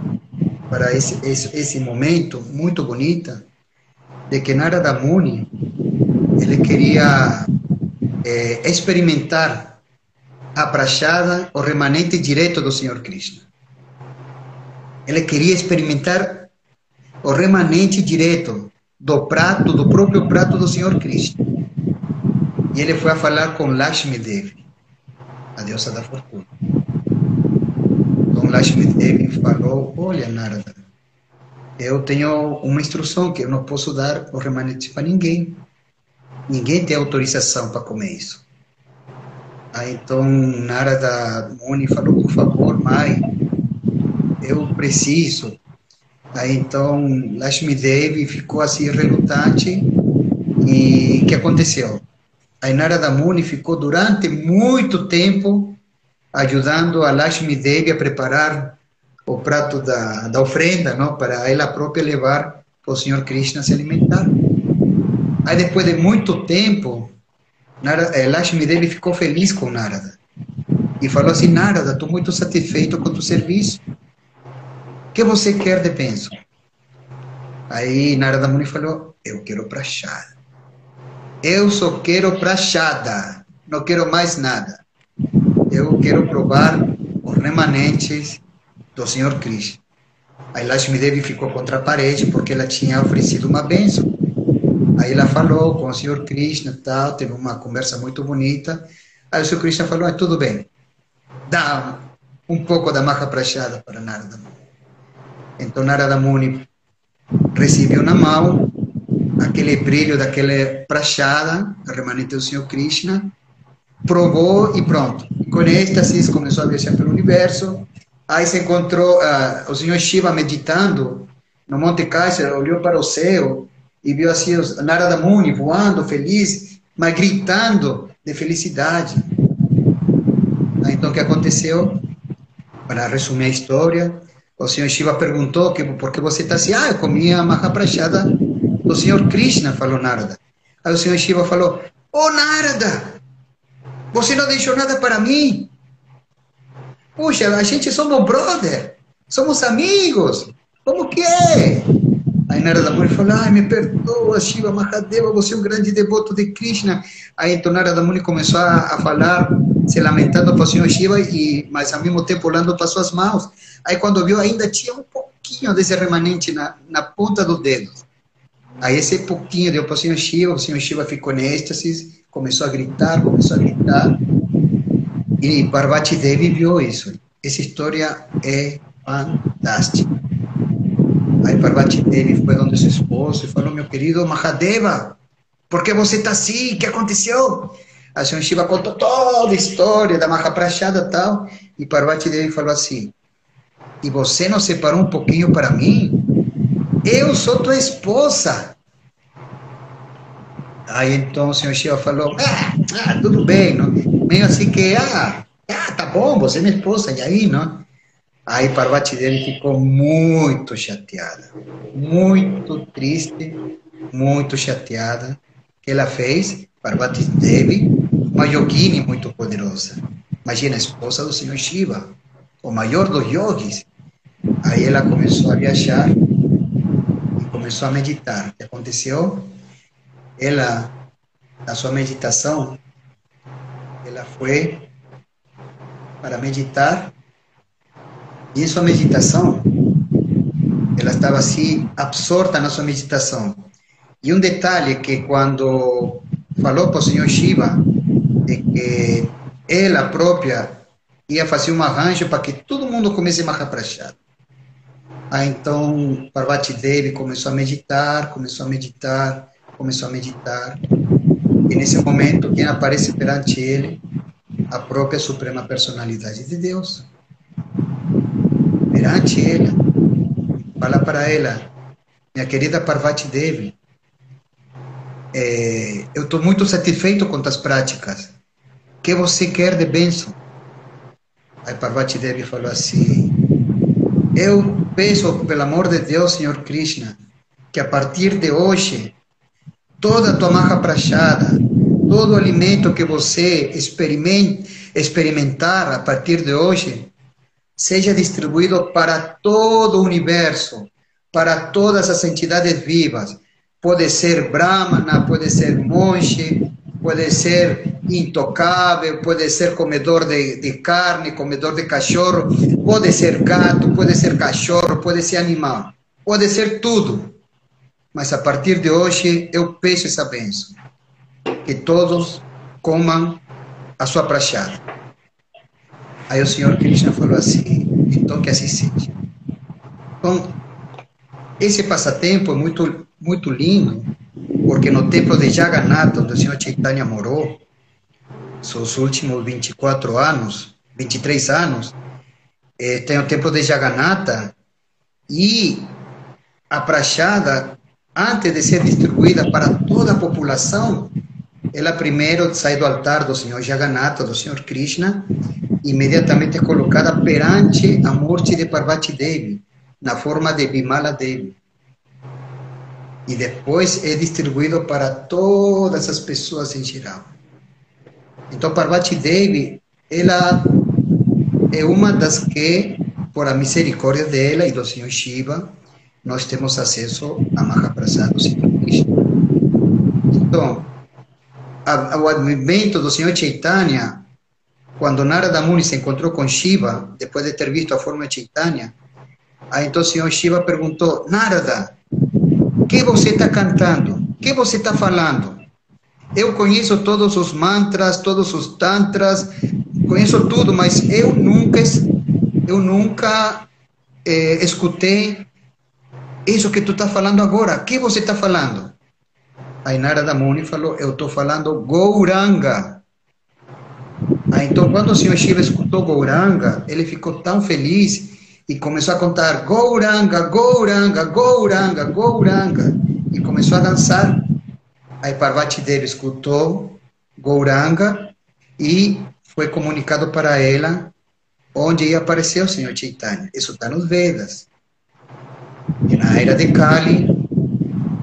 para esse, esse, esse momento muito bonita de que Narada Muni ele queria é, experimentar a prachada, o remanente direto do Senhor Krishna. Ele queria experimentar o remanente direto do prato, do próprio prato do Senhor Krishna. E ele foi a falar com Lakshmi Devi, a deusa da fortuna. Então Lakshmi Devi falou, olha Narada, eu tenho uma instrução que eu não posso dar o remanente para ninguém. Ninguém tem autorização para comer isso. Aí então Narada Muni falou, por favor, mãe, eu preciso. Aí então Lakshmi Devi ficou assim relutante e o que aconteceu? Aí Narada Muni ficou durante muito tempo ajudando a Lakshmi Devi a preparar o prato da, da ofrenda, não, para ela própria levar para o Senhor Krishna se alimentar. Aí depois de muito tempo, Narada, eh, Lakshmi Devi ficou feliz com Narada e falou assim: Narada, estou muito satisfeito com o teu serviço. Que você quer de bênção? Aí Narada Muni falou, eu quero prachada. Eu só quero prachada, não quero mais nada. Eu quero provar os remanentes do Senhor Krishna. Aí Lakshmi Devi ficou contra a parede porque ela tinha oferecido uma bênção. Aí ela falou com o Senhor Krishna tal, teve uma conversa muito bonita. Aí o Senhor Krishna falou, ah, tudo bem, dá um pouco da marca prachada para Narada Muni. Então Narada Muni recebeu na mão aquele brilho daquela prachada, remanente do Senhor Krishna, provou e pronto. Com êxtase começou a viajar pelo universo. Aí se encontrou uh, o Senhor Shiva meditando no Monte Kaiser, olhou para o céu e viu assim Narada Muni voando feliz, mas gritando de felicidade. Então o que aconteceu? Para resumir a história, o Senhor Shiva perguntou que por que você está assim? Ah, eu comi a mahaprachada do Senhor Krishna, falou Narada. Aí o Senhor Shiva falou: Oh Narada, você não deixou nada para mim. Puxa, a gente somos brother, somos amigos. Como que é? Narada Muni falou, ai, me perdoa, Shiva Mahadeva, você é um grande devoto de Krishna. Aí então Narada Muni começou a, a falar, se lamentando para o Senhor Shiva, e, mas ao mesmo tempo olhando para suas mãos. Aí quando viu, ainda tinha um pouquinho desse remanente na, na ponta do dedo. Aí esse pouquinho deu para o Senhor Shiva, o Senhor Shiva ficou em êxtase, começou a gritar, começou a gritar. E Parvati Devi viu isso. Essa história é fantástica. Aí Parvati Devi foi onde seu esposo e falou, meu querido Mahadeva, por que você está assim? O que aconteceu? A senhora Shiva contou toda a história da Mahaprachada e tal. E Parvati Devi falou assim, e você não separou um pouquinho para mim? Eu sou tua esposa. Aí então o senhor Shiva falou, ah, ah, tudo bem, não? meio assim que, ah, ah, tá bom, você é minha esposa, e aí, não? Aí Parvati Devi ficou muito chateada, muito triste, muito chateada. Que ela fez? Parvati Devi, uma yogini muito poderosa. Imagina, a esposa do senhor Shiva, o maior dos yogis. Aí ela começou a viajar e começou a meditar. O que aconteceu? Ela, na sua meditação, ela foi para meditar e em sua meditação, ela estava assim, absorta na sua meditação. E um detalhe que quando falou para o senhor Shiva, de que ela própria ia fazer um arranjo para que todo mundo comece Mahaprachada. Aí então Parvati Devi começou a meditar, começou a meditar, começou a meditar. E nesse momento, quem aparece perante ele? A própria Suprema Personalidade de Deus perante ela, fala para ela, minha querida Parvati Devi, é, eu estou muito satisfeito com as práticas. O que você quer de bênção? Aí Parvati Devi falou assim: Eu peço, pelo amor de Deus, Senhor Krishna, que a partir de hoje, toda a tua marra prachada, todo o alimento que você experimentar a partir de hoje, seja distribuído para todo o universo, para todas as entidades vivas. Pode ser Brahmana, pode ser monge, pode ser intocável, pode ser comedor de, de, carne, comedor de cachorro, pode ser gato, pode ser cachorro, pode ser animal, pode ser tudo. Mas a partir de hoje eu peço essa bênção, que todos comam a sua prachada. Aí o Senhor Krishna falou assim, então que assim seja. Então, esse passatempo é muito, muito lindo, porque no templo de Jagannatha, onde o Senhor Chaitanya morou, seus últimos 24 anos, 23 anos, eh, tem o templo de Jagannatha, e a prachada, antes de ser distribuída para toda a população, ela primeiro sai do altar do Senhor Jagannatha, do Senhor Krishna, imediatamente colocada perante a morte de Parvati Devi, na forma de Bimala Devi. E depois é distribuído para todas as pessoas em geral. Então, Parvati Devi, ela é uma das que por a misericórdia dela e do Senhor Shiva, nós temos acesso a Mahaprasad do Senhor Krishna. Então, o advento do Senhor Chaitanya, quando Narada Muni se encontrou com Shiva, depois de ter visto a forma de Chaitanya, aí então o Senhor Shiva perguntou, Narada, o que você está cantando? O que você está falando? Eu conheço todos os mantras, todos os tantras, conheço tudo, mas eu nunca, eu nunca eh, escutei isso que tu está falando agora. O que você está falando? Aí Narada Muni falou, eu estou falando Gouranga. Aí, então, quando o Senhor Shiva escutou Gouranga, ele ficou tão feliz e começou a contar Gouranga, Gouranga, Gouranga, Gouranga. E começou a dançar Aí Parvati Devi escutou Gouranga e foi comunicado para ela onde ia aparecer o Senhor Chaitanya. Isso está nos Vedas. E na era de Kali,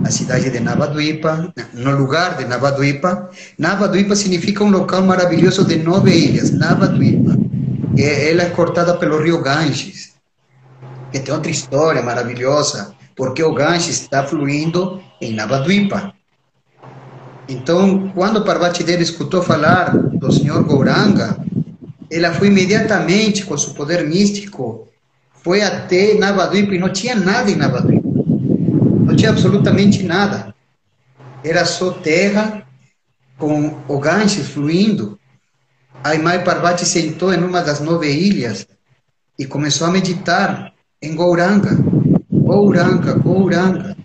a cidade de Navadvipa, no lugar de Navadvipa, Navadvipa significa um local maravilhoso de nove ilhas, Navadvipa. E ela é cortada pelo rio Ganges, que tem outra história maravilhosa, porque o Ganges está fluindo em Navadvipa. Então, quando Parvati Devi escutou falar do Senhor Gauranga, ela foi imediatamente, com seu poder místico, foi até Navadvipa e não tinha nada em Navadvipa. Tinha absolutamente nada. Era só terra com o Ganges fluindo. Aí Mai Parvati sentou em uma das nove ilhas e começou a meditar em Gauranga. Gauranga, Gauranga.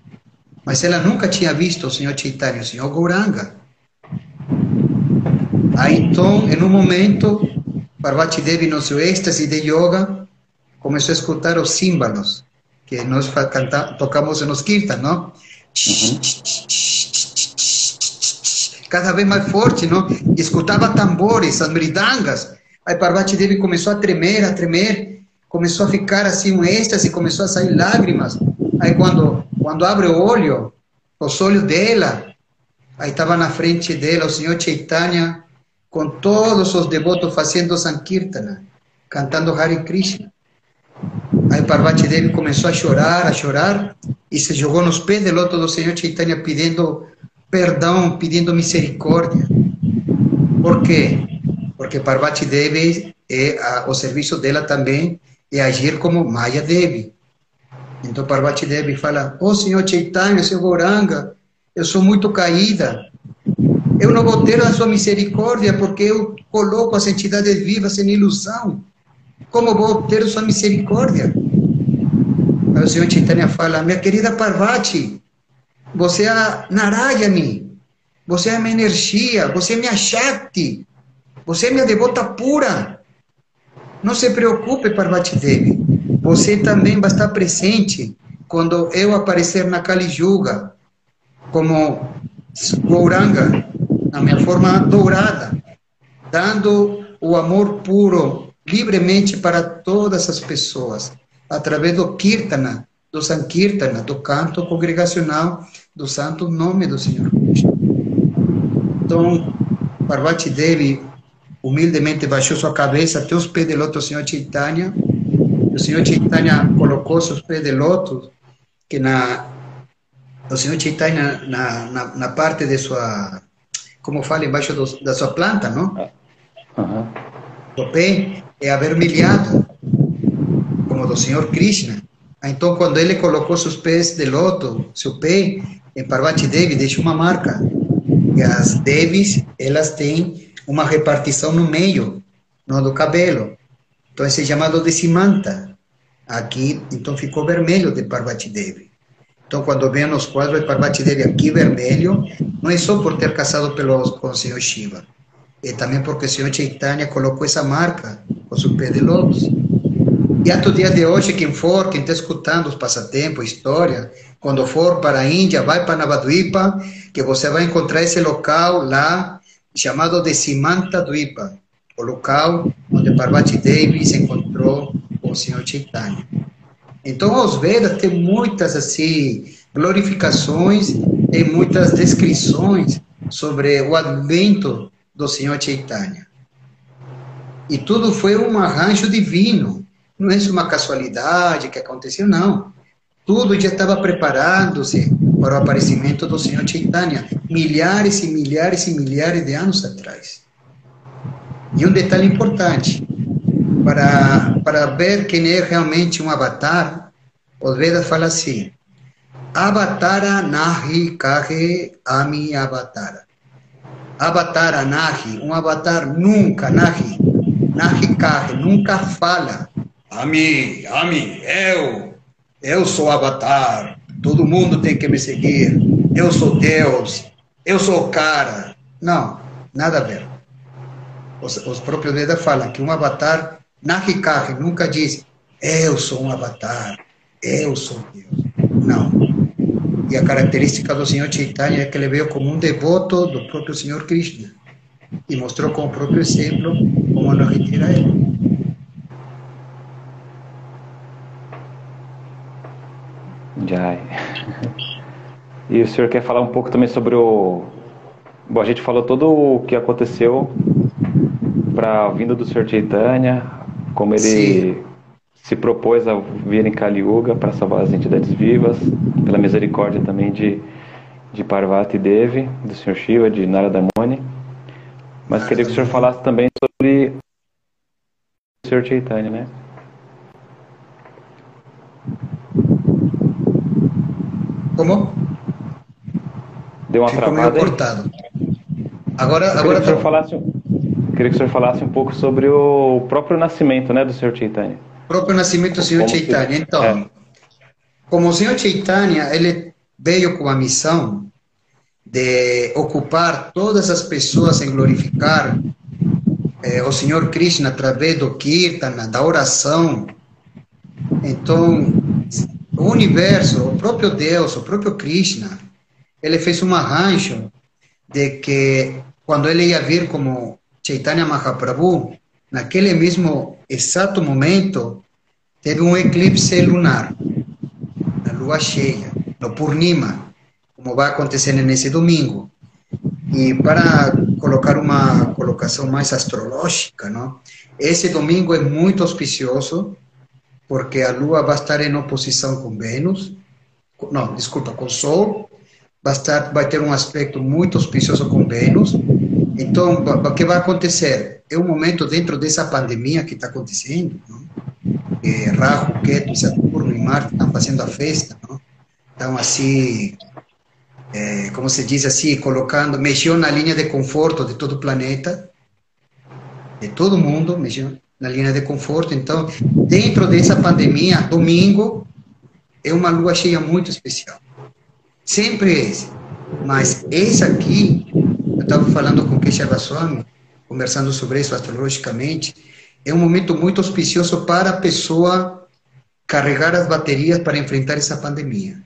Mas ela nunca tinha visto o Senhor Chaitanya, o Senhor Gauranga. Aí então, em um momento, Parvati Devi, no seu êxtase de yoga, começou a escutar os símbolos que nós canta, tocamos nos kirtan, não? Cada vez mais forte, não? Escutava tambores, as mridangas. Aí Parvati Devi começou a tremer, a tremer, começou a ficar assim um êxtase, começou a sair lágrimas. Aí quando quando abre o olho, os olhos dela, aí estava na frente dela o Senhor Chaitanya, com todos os devotos fazendo Sankirtana, cantando Hare Krishna. Aí Parvati Devi começou a chorar, a chorar, e se jogou nos pés do loto do Senhor Chaitanya pedindo perdão, pedindo misericórdia. Por quê? Porque Parvati Devi, é, a, o serviço dela também é agir como Maya Devi. Então Parvati Devi fala, ô oh, Senhor Chaitanya, Senhor Goranga, eu sou muito caída, eu não vou ter a sua misericórdia porque eu coloco as entidades vivas em ilusão. Como vou ter a sua misericórdia? Aí o Senhor Chaitanya fala, minha querida Parvati, você é a Narayani, você é a minha energia, você é minha Shakti, você é minha devota pura. Não se preocupe, Parvati Devi. Você também vai estar presente quando eu aparecer na Kali Yuga, como Gouranga, na minha forma dourada, dando o amor puro livremente para todas as pessoas, através do Kirtana, do Sankirtana, do canto congregacional do santo nome do Senhor Cristo. Então, Parvati Devi humildemente baixou sua cabeça até os pés do outro Senhor Chaitanya o Senhor Chaitanya colocou seus pés de lótus, que na, o Senhor Chaitanya, na, na, na parte de sua, como fala, embaixo do, da sua planta, não? Uhum. O pé é avermelhado, como do Senhor Krishna. Então, quando ele colocou seus pés de loto, seu pé, em Parvati Devi, deixa uma marca. E as Devis, elas têm uma repartição no meio, no do cabelo. Então, esse é chamado de Simanta. Aqui, então, ficou vermelho de Parvati Devi. Então, quando vem os quadros de Parvati Devi aqui vermelho, não é só por ter casado pelos, com o Senhor Shiva, é também porque o Senhor Chaitanya colocou essa marca com seu pé de lótus. E até o dia de hoje, quem for, quem está escutando os passatempos, história, quando for para a Índia, vai para Navadvipa, que você vai encontrar esse local lá, chamado de Simanta Dvipa o local onde Parvati Devi se encontrou o Senhor Chaitanya. Então, os Vedas têm muitas assim glorificações e muitas descrições sobre o advento do Senhor Chaitanya. E tudo foi um arranjo divino. não é uma casualidade que aconteceu, não. Tudo já estava preparando-se para o aparecimento do Senhor Chaitanya, milhares e milhares e milhares de anos atrás. E um detalhe importante, para, para ver quem é realmente um avatar, os Vedas falam assim, Avatara Nahi Kahe Ami Avatara. Avatara Nahi, um avatar nunca, Nahi, Nahi Kahe, nunca fala. Ami, Ami, eu, eu sou avatar, todo mundo tem que me seguir, eu sou Deus, eu sou o cara. Não, nada a ver. Os, os próprios Vedas falam que um avatar, Nahi Kahe, nunca diz, eu sou um avatar, eu sou Deus. Não. E a característica do Senhor Chaitanya é que ele veio como um devoto do próprio Senhor Krishna e mostrou com o próprio exemplo como nos retira ele. Jai. E o senhor quer falar um pouco também sobre o. Bom, a gente falou todo o que aconteceu para a vinda do senhor Chaitanya, como ele Sim se propôs a vir em Kali Yuga para salvar as entidades vivas, pela misericórdia também de, de Parvati Devi, do Sr. Shiva, de Narada Muni. Mas queria que o senhor falasse também sobre o Sr. Chaitanya, né? Como? Deu uma Ficou travada. Meio cortado. Agora, agora queria, que tá... falasse, queria que o senhor falasse um pouco sobre o próprio nascimento né, do Sr. Chaitanya próprio nascimento do Senhor Chaitanya. Então, é. como o Senhor Chaitanya, ele veio com a missão de ocupar todas as pessoas em glorificar eh, o Senhor Krishna através do Kirtana, da oração. Então, o universo, o próprio Deus, o próprio Krishna, ele fez um arranjo de que quando ele ia vir como Chaitanya Mahaprabhu, naquele mesmo exato momento, teve um eclipse lunar, na lua cheia, no Purnima, como vai acontecer nesse domingo. E para colocar uma colocação mais astrológica, não? esse domingo é muito auspicioso, porque a lua vai estar em oposição com Vênus, não, desculpa, com Sol, vai, estar, vai ter um aspecto muito auspicioso com Vênus, então, o que vai acontecer? É um momento dentro dessa pandemia que está acontecendo, não? É, Rahu, Ketu, Saturno e Marte estão fazendo a festa, não? Estão assim, é, como se diz assim, colocando, mexeu na linha de conforto de todo o planeta, de todo mundo, mexeu na linha de conforto. Então, dentro dessa pandemia, domingo é uma lua cheia muito especial. Sempre é esse. Mas esse aqui eu estava falando com Kesha Swami, conversando sobre isso astrologicamente. É um momento muito auspicioso para a pessoa carregar as baterias para enfrentar essa pandemia.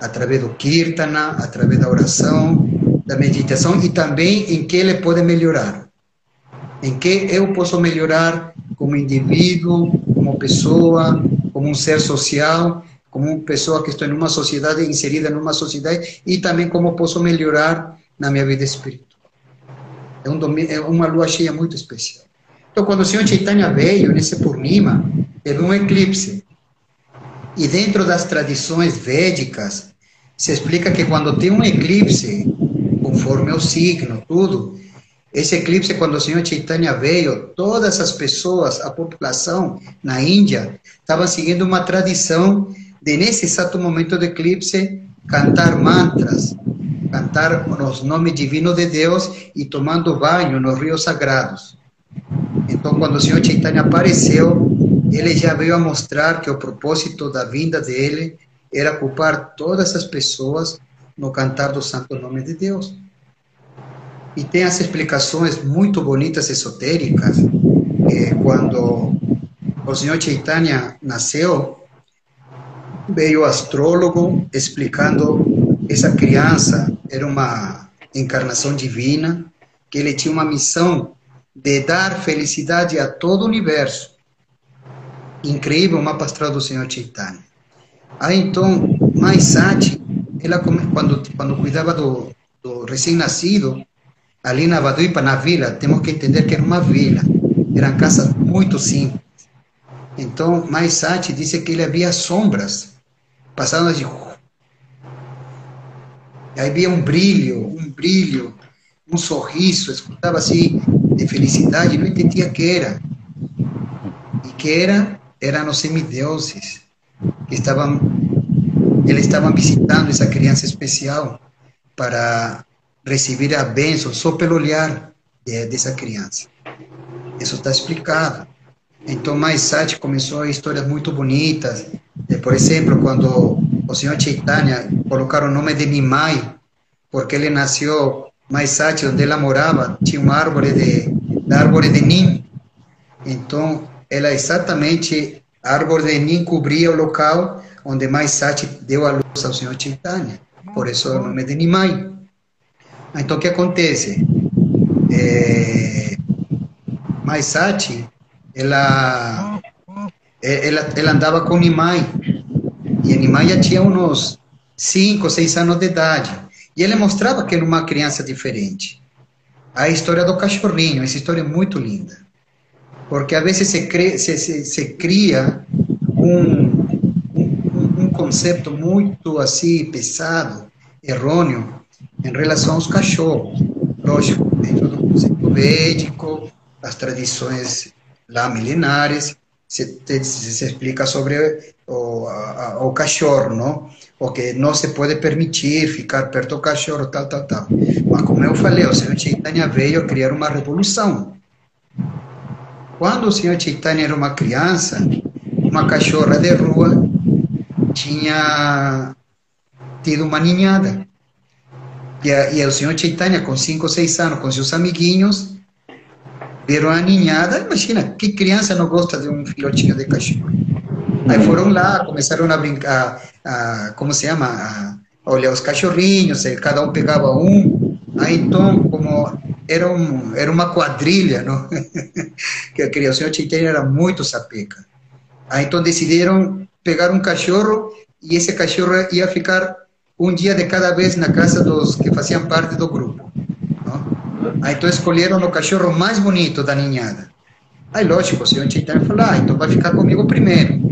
Através do Kirtana, através da oração, da meditação e também em que ele pode melhorar. Em que eu posso melhorar como indivíduo, como pessoa, como um ser social, como uma pessoa que estou em uma sociedade, inserida numa sociedade, e também como posso melhorar na minha vida espiritual. É, um é uma lua cheia muito especial. Então, quando o Senhor Chaitanya veio nesse Purnima, teve um eclipse. E dentro das tradições védicas, se explica que quando tem um eclipse, conforme o signo, tudo, esse eclipse, quando o Senhor Chaitanya veio, todas as pessoas, a população na Índia, estavam seguindo uma tradição de, nesse exato momento do eclipse, cantar mantras, cantar os nomes divinos de Deus e tomando banho nos rios sagrados. Então, quando o Senhor Chaitanya apareceu, ele já veio a mostrar que o propósito da vinda dele era ocupar todas as pessoas no cantar do santo nome de Deus. E tem as explicações muito bonitas esotéricas, que quando o Senhor Chaitanya nasceu, veio o astrólogo explicando essa criança era uma encarnação divina, que ele tinha uma missão de dar felicidade a todo o universo. Incrível o mapa astral do Senhor Chaitanya. Aí então, Maisati, ela quando quando cuidava do, do recém-nascido, ali na Baduipa, na vila, temos que entender que era uma vila, eram casas muito simples. Então, Maisati disse que ele havia sombras, passando de... Aí havia um brilho, um brilho, um sorriso, escutava assim, de felicidade, não entendia que era. E que era, eram os semideuses, que estavam, eles estavam visitando essa criança especial para receber a bênção só pelo olhar de, dessa criança. Isso está explicado. Então, mais Sati começou histórias muito bonitas. Por exemplo, quando o senhor Chaitanya colocaram o nome de Nimai, porque ele nasceu mais Sati, onde ela morava, tinha uma árvore de, árvore de Nim. Então, ela exatamente, a árvore de Nim cobria o local onde mais deu a luz ao senhor Chaitanya. Por isso o nome de Nimai. Então, o que acontece? É, Maisati, ela, ela, ela andava com Nimai, e já tinha uns 5, 6 anos de idade, e ele mostrava que era uma criança diferente. A história do cachorrinho, essa história é muito linda, porque às vezes se, cria, se, se, se cria um, um, um conceito muito assim, pesado, errôneo, em relação aos cachorros. Lógico, dentro do conceito védico, as tradições lá milenares, se, se, se explica sobre o, a, o cachorro, não? Porque não se pode permitir ficar perto do cachorro, tal, tal, tal. Mas como eu falei, o Senhor Chaitanya veio criar uma revolução. Quando o Senhor Chaitanya era uma criança, uma cachorra de rua tinha tido uma ninhada. E, e o senhor Chaitanya, com 5 ou 6 anos, com seus amiguinhos, viram a ninhada. Imagina, que criança não gosta de um filhotinho de cachorro? Aí foram lá, começaram a brincar, a, como se chama? A, a olhar os cachorrinhos, cada um pegava um. Aí então, como era, um, era uma quadrilha, não? que a criança, o senhor Chaitanya era muito sapeca. Aí então decidiram pegar um cachorro e esse cachorro ia ficar um dia de cada vez na casa dos que faziam parte do grupo. Não? Aí então escolheram o cachorro mais bonito da ninhada. Aí, lógico, o senhor Chaitanya falou, ah, então vai ficar comigo primeiro.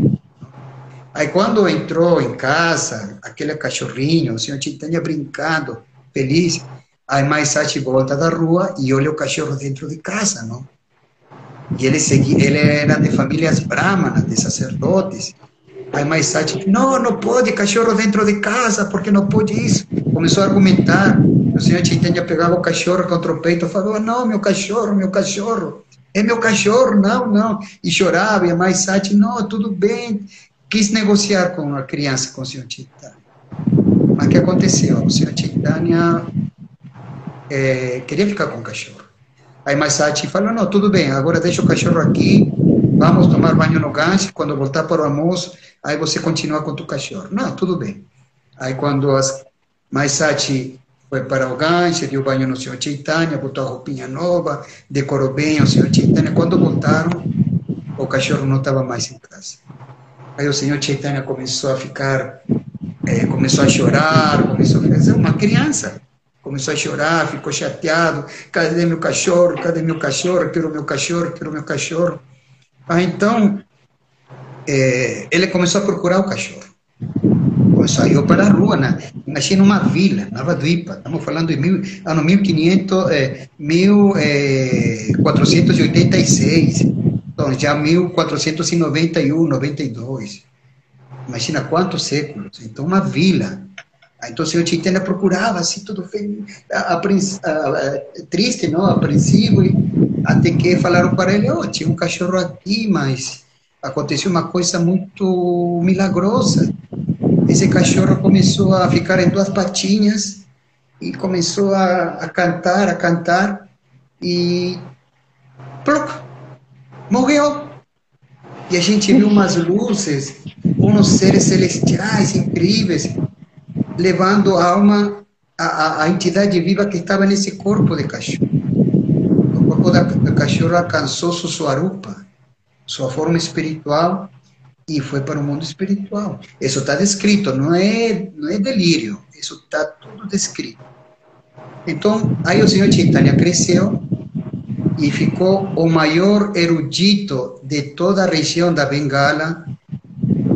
Aí quando entrou em casa, aquele cachorrinho, o senhor Chaitanya brincando, feliz, aí mais Sati volta da rua e olha o cachorro dentro de casa, não? E ele, segui, ele era de famílias brahmanas, de sacerdotes, Aí mais sete, não, não pode cachorro dentro de casa, porque não pode isso. Começou a argumentar. O senhor Chaitanya pegava o cachorro contra o peito e falava, não, meu cachorro, meu cachorro, é meu cachorro, não, não. E chorava, e a mais sete, não, tudo bem. Quis negociar com a criança, com o senhor Chaitanya. Mas o que aconteceu? O senhor Chaitanya é, queria ficar com o cachorro. Aí sete falou, não, tudo bem, agora deixa o cachorro aqui, vamos tomar banho no gancho, quando voltar para o almoço, aí você continua com o cachorro. Não, tudo bem. Aí quando as foi para o gancho, deu banho no senhor Chaitanya, botou a roupinha nova, decorou bem o senhor Chaitanya. Quando voltaram, o cachorro não estava mais em casa. Aí o senhor Chaitanya começou a ficar, é, começou a chorar, começou a fazer uma criança. Começou a chorar, ficou chateado. Cadê meu cachorro? Cadê meu cachorro? Quero meu cachorro, quero meu cachorro. Aí então, é, ele começou a procurar o cachorro. Saiu para a rua, na, imagina uma vila, Nova Duipa, estamos falando de mil, ano 1500, é, 1486, então já 1491, 92. Imagina quantos séculos. Então, uma vila. Então, o senhor Chaitanya procurava, assim, tudo a, triste, não? apreensivo, até que falaram para ele, oh, tinha um cachorro aqui, mas aconteceu uma coisa muito milagrosa. Esse cachorro começou a ficar em duas patinhas e começou a, a cantar, a cantar e pronto, morreu. E a gente viu umas luzes, uns seres celestiais incríveis, levando a alma, a, a entidade viva que estava nesse corpo de cachorro. O corpo da, cachorro alcançou sua suarupa sua forma espiritual e foi para o mundo espiritual. Isso está descrito, não é, não é delírio, isso está tudo descrito. Então, aí o Senhor Chaitanya cresceu, e ficou o maior erudito de toda a região da Bengala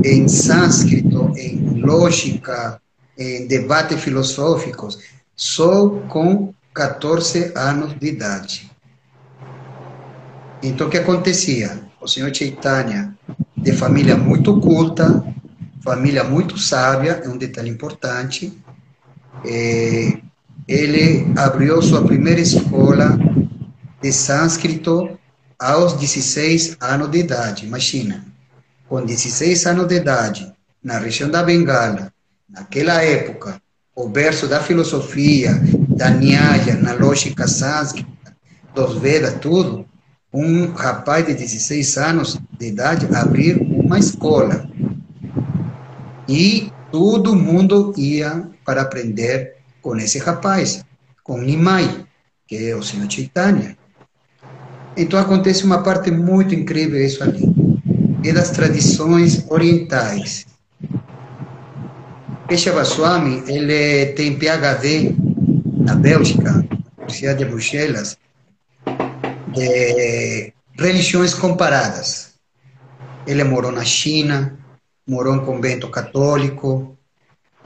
em sânscrito, em lógica, em debates filosóficos, só com 14 anos de idade. Então, o que acontecia? O senhor Chaitanya, de família muito culta, família muito sábia, é um detalhe importante, ele abriu sua primeira escola de sânscrito aos 16 anos de idade, imagina, com 16 anos de idade, na região da Bengala, naquela época, o verso da filosofia, da Nyaya, na lógica sânscrita, dos Vedas, tudo, um rapaz de 16 anos de idade abrir uma escola. E todo mundo ia para aprender com esse rapaz, com Nimai, que é o Senhor Chaitanya. Então acontece uma parte muito incrível isso ali. É das tradições orientais. Keshava Swami, ele tem PhD na Bélgica, na Universidade de Bruxelas, de religiões comparadas. Ele morou na China, morou em convento católico,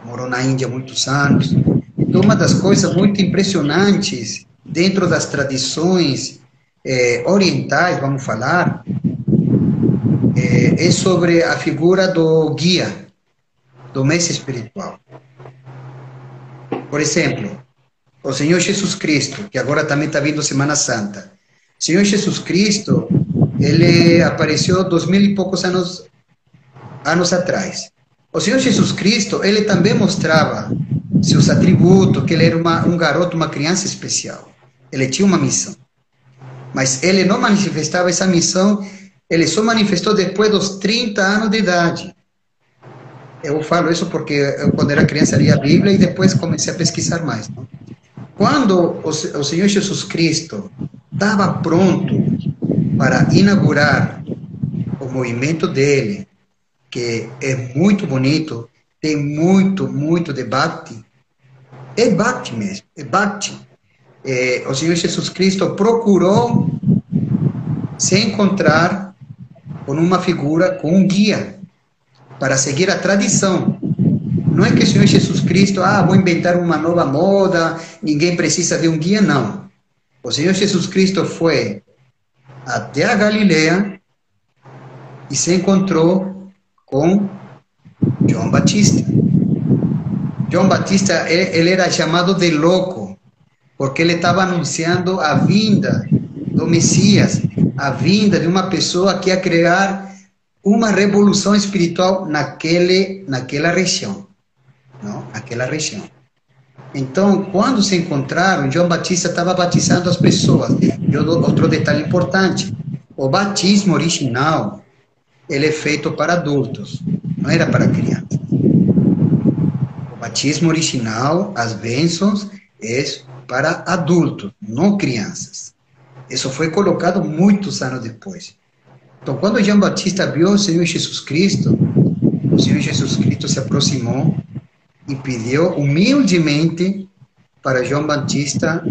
morou na Índia muitos anos. Então, uma das coisas muito impressionantes dentro das tradições eh, orientais, vamos falar, eh, é sobre a figura do guia, do mestre espiritual. Por exemplo, o Senhor Jesus Cristo, que agora também está vindo Semana Santa. O Senhor Jesus Cristo, ele apareceu dois mil e poucos anos, anos atrás. O Senhor Jesus Cristo, ele também mostrava seus atributos, que ele era uma, um garoto, uma criança especial. Ele tinha uma missão. Mas ele não manifestava essa missão, ele só manifestou depois dos 30 anos de idade. Eu falo isso porque eu, quando era criança, lia a Bíblia e depois comecei a pesquisar mais. Não? Quando o, o Senhor Jesus Cristo estava pronto para inaugurar o movimento dele, que é muito bonito, tem muito, muito debate. É bhakti mesmo, é bhakti. É, o Senhor Jesus Cristo procurou se encontrar com uma figura, com um guia, para seguir a tradição. Não é que o Senhor Jesus Cristo, ah, vou inventar uma nova moda, ninguém precisa de um guia, não. O Senhor Jesus Cristo foi até a Galileia e se encontrou com João Batista. João Batista, ele era chamado de louco, porque ele estava anunciando a vinda do Messias, a vinda de uma pessoa que ia criar uma revolução espiritual naquele, naquela região, não? Naquela região. Então, quando se encontraram, João Batista estava batizando as pessoas. E outro detalhe importante, o batismo original, ele é feito para adultos, não era para crianças. O batismo original, as bênçãos, é para adultos, não crianças. Isso foi colocado muitos anos depois. Então, quando João Batista viu o Senhor Jesus Cristo, o Senhor Jesus Cristo se aproximou e pediu humildemente para João Batista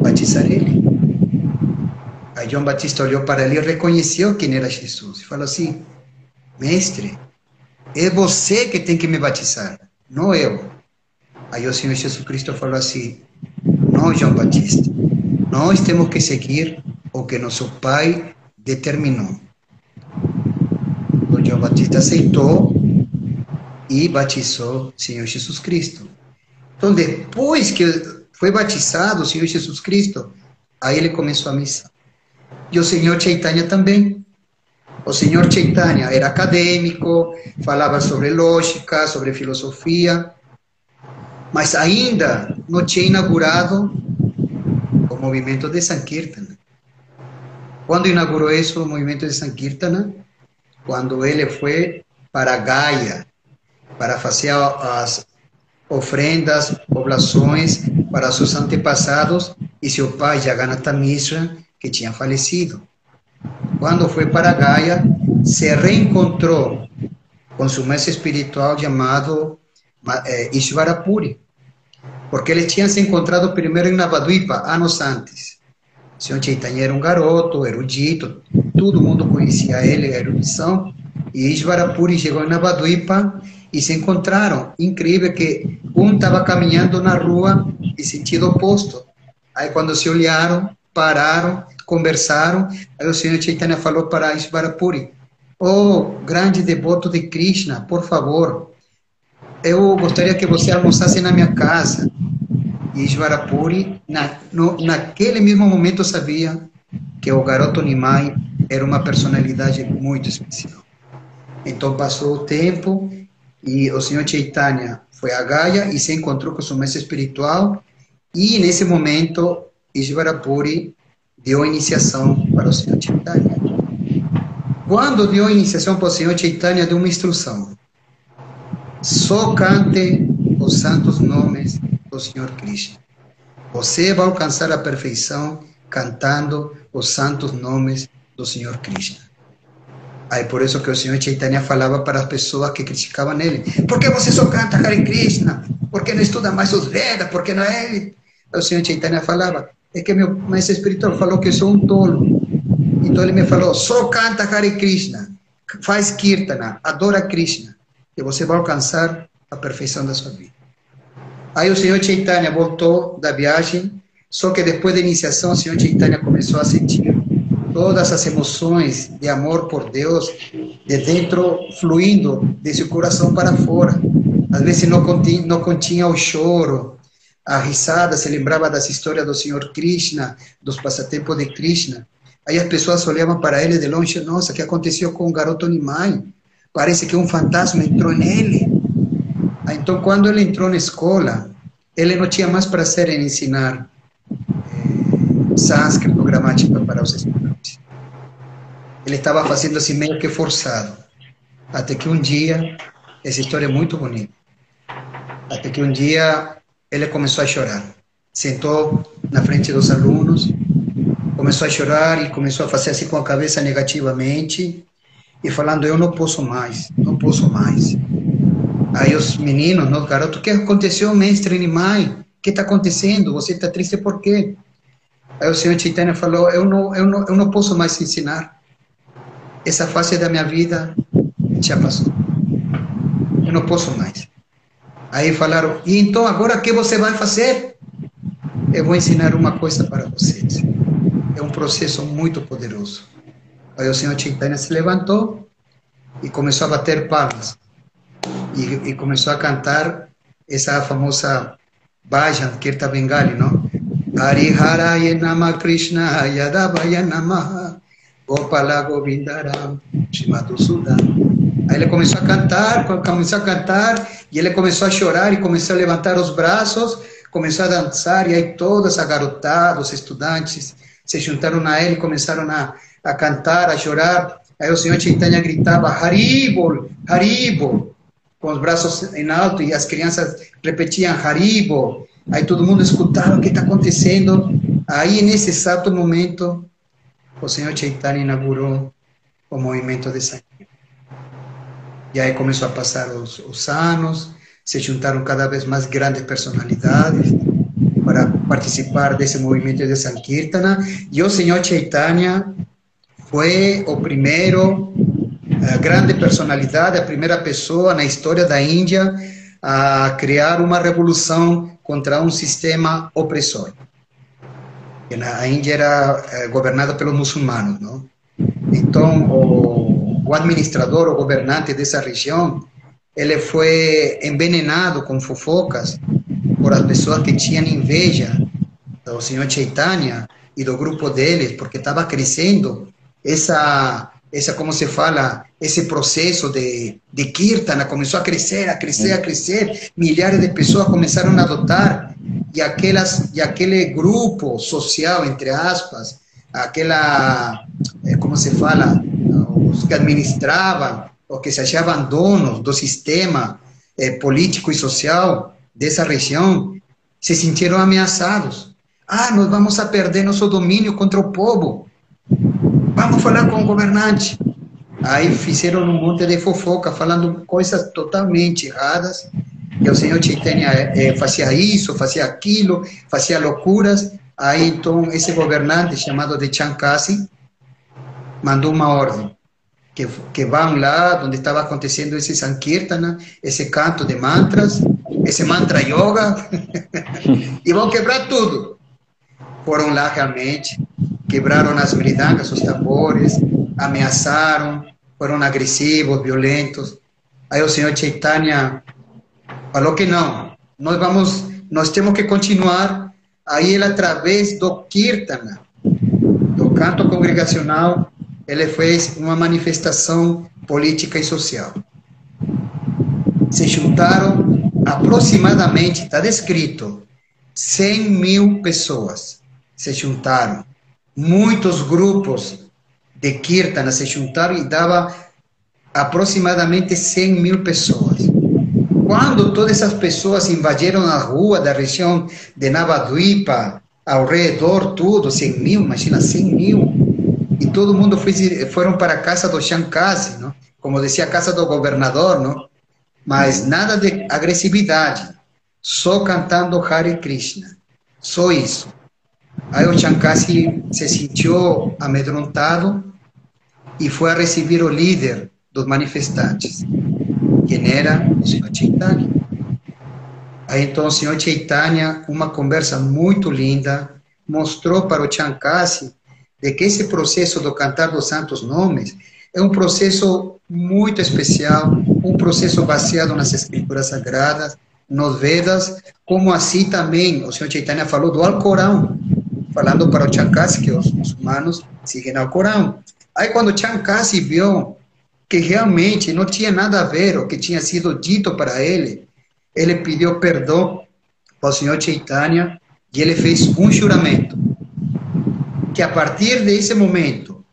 batizar ele. Aí João Batista olhou para ele e reconheceu quem era Jesus. E falou assim: Mestre, é você que tem que me batizar, não eu. Aí o Senhor Jesus Cristo falou assim: Não, João Batista, nós temos que seguir o que nosso Pai determinou. Então João Batista aceitou e batizou o Senhor Jesus Cristo. Então, depois que foi batizado o Senhor Jesus Cristo, aí ele começou a missão. E o Senhor Chaitanya também. O Senhor Chaitanya era acadêmico, falava sobre lógica, sobre filosofia, mas ainda não tinha inaugurado o movimento de Sankirtana. Quando inaugurou isso, o movimento de Sankirtana? Quando ele foi para Gaia, para fazer as ofrendas, oblações para seus antepassados e seu pai, Jagannatha Mishra, que tinha falecido. Quando foi para Gaia, se reencontrou com seu mestre espiritual chamado Ishvarapuri, porque ele tinha se encontrado primeiro em Navadvipa, anos antes. O senhor Chaitanya era um garoto, erudito, todo mundo conhecia ele, a erudição, e Ishvarapuri chegou em Navaduipa e se encontraram. Incrível que um estava caminhando na rua em sentido oposto. Aí quando se olharam, pararam, conversaram, aí o senhor Chaitanya falou para Ishvarapuri, oh, grande devoto de Krishna, por favor, eu gostaria que você almoçasse na minha casa. E Ishvarapuri, na, no, naquele mesmo momento, sabia que o garoto Nimai era uma personalidade muito especial. Então passou o tempo e o senhor Chaitanya foi a Gaia e se encontrou com o seu mestre espiritual e nesse momento Ishvarapuri deu iniciação para o senhor Chaitanya. Quando deu iniciação para o senhor Chaitanya, deu uma instrução. Só cante os santos nomes do Senhor Cristo. Você vai alcançar a perfeição cantando os santos nomes do Senhor Cristo. Aí por isso que o Senhor Chaitanya falava para as pessoas que criticavam ele: por que você só canta Hare Krishna? Por que não estuda mais os Vedas? Por que não é ele? O Senhor Chaitanya falava: é que meu mestre espiritual falou que eu sou um tolo. Então ele me falou: só canta Hare Krishna, faz Kirtana, adora Krishna, e você vai alcançar a perfeição da sua vida. Aí o Senhor Chaitanya voltou da viagem, só que depois da iniciação, o Senhor Chaitanya começou a sentir todas as emoções de amor por Deus de dentro fluindo de seu coração para fora. Às vezes não continha, não continha o choro, a risada, se lembrava das histórias do Senhor Krishna, dos passatempos de Krishna. Aí as pessoas olhavam para ele de longe, nossa, o que aconteceu com o garoto Nimai? Parece que um fantasma entrou nele. Então, quando ele entrou na escola, ele não tinha mais prazer em ensinar eh, sânscrito, gramática para os estudantes. Ele estava fazendo assim meio que forçado. Até que um dia, essa história é muito bonita. Até que um dia ele começou a chorar. Sentou na frente dos alunos, começou a chorar e começou a fazer assim com a cabeça negativamente e falando: Eu não posso mais, não posso mais. Aí os meninos, os garotos, o que aconteceu, mestre Nimai? O que está acontecendo? Você está triste por quê? Aí o senhor Chaitanya falou: eu não, eu, não, eu não posso mais ensinar. Essa fase da minha vida já passou. Eu não posso mais. Aí falaram: e então agora o que você vai fazer? Eu vou ensinar uma coisa para vocês. É um processo muito poderoso. Aí o senhor Chaitanya se levantou e começou a bater palmas e, e começou a cantar essa famosa Bhajan, Kirta Bengali, não? Hariharaya Nama Krishna Yadavaya Namaha Gopala Govindaram Shimadhusudan. Aí ele começou a cantar, começou a cantar, e ele começou a chorar e começou a levantar os braços, começou a dançar, e aí todas a garotada, os estudantes se juntaram a ele, começaram a, a cantar, a chorar. Aí o senhor Chaitanya gritava, Haribol, Haribol com os braços em alto e as crianças repetiam Haribo. Aí todo mundo escutava o que está acontecendo. Aí, nesse exato momento, o Senhor Chaitanya inaugurou o movimento de sangue. E aí começou a passar os, os se juntaram cada vez mais grandes personalidades para participar desse movimento de Sankirtana. E o Senhor Chaitanya foi o primeiro grande personalidade, a primeira pessoa na história da Índia a criar uma revolução contra um sistema opressor. A Índia era eh, governada pelos muçulmanos, não? Então, o, o administrador, o governante dessa região, ele foi envenenado com fofocas por as pessoas que tinham inveja do senhor Chaitanya e do grupo deles, porque estava crescendo essa essa como se fala, esse processo de, de Kirtana começou a crescer, a crescer, a crescer, milhares de pessoas começaram a adotar, e, aquelas, e aquele grupo social, entre aspas, aquela, eh, como se fala, os que administravam, os que se achavam donos do sistema eh, político e social dessa região, se sentiram ameaçados. Ah, nós vamos a perder nosso domínio contra o povo. Vamos falar com o governante. Aí fizeram um monte de fofoca, falando coisas totalmente erradas, que o senhor Chaitanya é, fazia isso, fazia aquilo, fazia loucuras, Aí então esse governante chamado de Chankasi mandou uma ordem que, que vão lá onde estava acontecendo esse Sankirtana, esse canto de mantras, esse mantra yoga, e vão quebrar tudo. Foram lá realmente, quebraram as meridangas, os tambores, ameaçaram, foram agressivos, violentos. Aí o senhor Chaitanya falou que não, nós vamos, nós temos que continuar. Aí ele, através do Kirtana, do canto congregacional, ele fez uma manifestação política e social. Se juntaram aproximadamente, está descrito, 100 mil pessoas se juntaram. Muitos grupos de Kirtana se juntaram e dava aproximadamente 100 mil pessoas. Quando todas essas pessoas invadiram a rua da região de Navadvipa, ao redor, tudo, 100 mil, imagina 100 mil, e todo mundo foi, foram para a casa do Shankasi, não? como dizia a casa do governador, não? mas nada de agressividade, só cantando Hare Krishna, só isso. Aí o Shankasi se sentiu amedrontado e foi a receber o líder dos manifestantes quem era o Senhor Chaitanya. Aí então o Senhor Chaitanya, uma conversa muito linda, mostrou para o Chankasi de que esse processo do cantar dos santos nomes é um processo muito especial, um processo baseado nas escrituras sagradas, nos Vedas, como assim também o Senhor Chaitanya falou do Alcorão, falando para o que os muçulmanos seguem ao Corão. Aí quando o Chankasi viu que realmente não tinha nada a ver o que tinha sido dito para ele, ele pediu perdão ao Senhor Chaitanya e ele fez um juramento que a partir desse momento,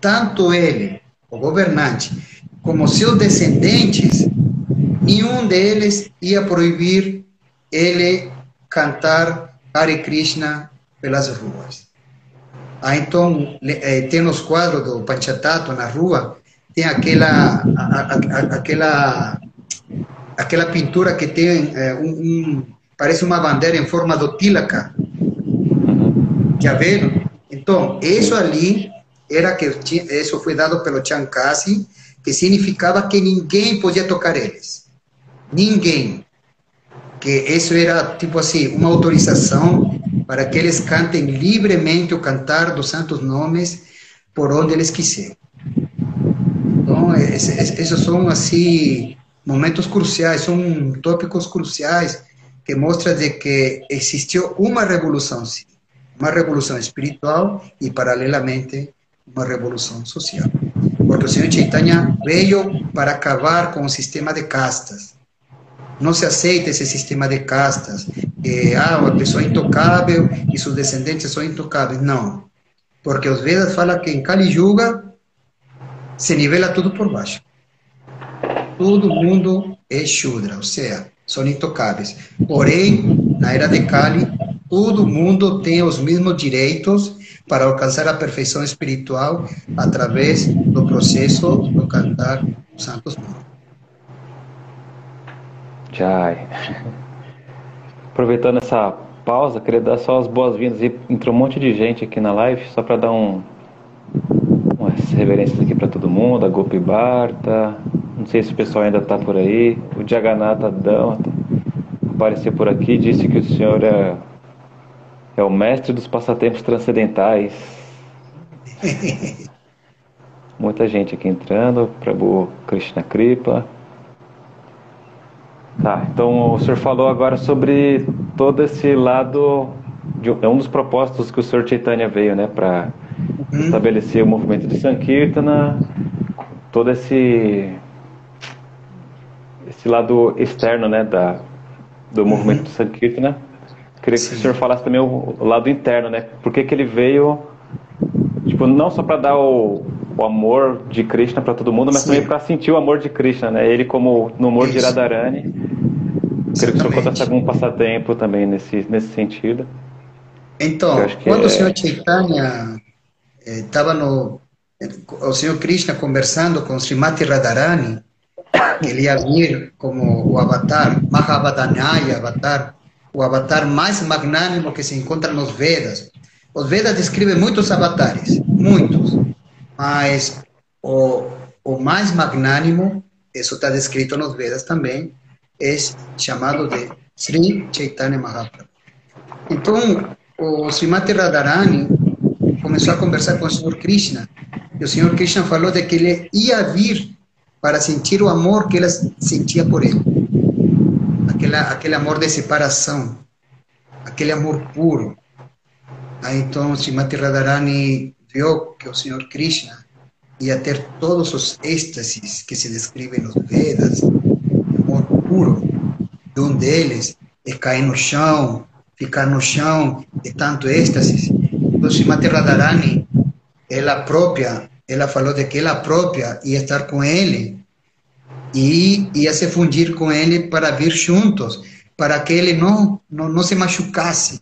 tanto ele, o governante, como seus descendentes, nenhum deles ia proibir ele cantar Hare Krishna pelas ruas. Ah, então, eh, tem os quadros do Panchatato na rua, tem aquela, a, a, aquela, aquela pintura que tem é, um, um, parece uma bandeira em forma do tilaka. Já viram? Então, isso ali era que isso foi dado pelo Chankasi, que significava que ninguém podia tocar eles. Ninguém. Que isso era tipo assim, uma autorização para que eles cantem livremente o cantar dos santos nomes por onde eles quiserem. Então, esses são, assim, momentos cruciais, são tópicos cruciais que mostram de que existiu uma revolução, sim, uma revolução espiritual e, paralelamente, uma revolução social. Porque o Senhor Chaitanya veio para acabar com o sistema de castas. Não se aceita esse sistema de castas. Que, ah, a pessoa é intocável e seus descendentes são intocáveis. Não. Porque os Vedas falam que em Kali Yuga se nivela tudo por baixo. Todo mundo é Shudra, ou seja, são intocáveis. Porém, na era de Kali, todo mundo tem os mesmos direitos para alcançar a perfeição espiritual através do processo do cantar os santos nomes. Jai. Aproveitando essa pausa, queria dar só as boas-vindas. Entrou um monte de gente aqui na live, só para dar um, umas reverências aqui para todo mundo, a Gopi Barta, não sei se o pessoal ainda está por aí, o Jagannatha Danta apareceu por aqui, disse que o senhor é, é o mestre dos passatempos transcendentais. Muita gente aqui entrando, Prabhu Krishna Kripa. Tá, então o senhor falou agora sobre todo esse lado, de, é um dos propósitos que o senhor Chaitanya veio, né, para uhum. estabelecer o movimento de Sankirtana, todo esse esse lado externo, né, da, do movimento uhum. de Sankirtana. Queria Sim. que o senhor falasse também o, o, lado interno, né? Por que, que ele veio, tipo, não só para dar o, o, amor de Krishna para todo mundo, mas Sim. também para sentir o amor de Krishna, né? Ele como no amor Isso. de Radharani. Queria que o senhor contasse algum passatempo também nesse, nesse sentido. Então, quando é... o senhor Chaitanya estava no o senhor Krishna conversando com Srimati Radharani, ele ia vir como o avatar, Mahavadanyaya, avatar o avatar mais magnânimo que se encontra nos Vedas. Os Vedas descrevem muitos avatares, muitos, mas o, o mais magnânimo, isso está descrito nos Vedas também, é chamado de Sri Chaitanya Mahaprabhu. Então, o Srimati Radharani começou a conversar com o Senhor Krishna, e o Senhor Krishna falou de que ele ia vir para sentir o amor que ela sentia por ele. Aquela, aquele amor de separação, aquele amor puro. Aí então Srimati Radharani viu que o Senhor Krishna ia ter todos os êxtases que se descrevem nos Vedas, amor puro, de um deles é cair no chão, ficar no chão de tanto êxtase. Então, Srimati Radharani, ela própria, ela falou de que ela própria ia estar com ele e ia se fundir com ele para vir juntos, para que ele não, não, não se machucasse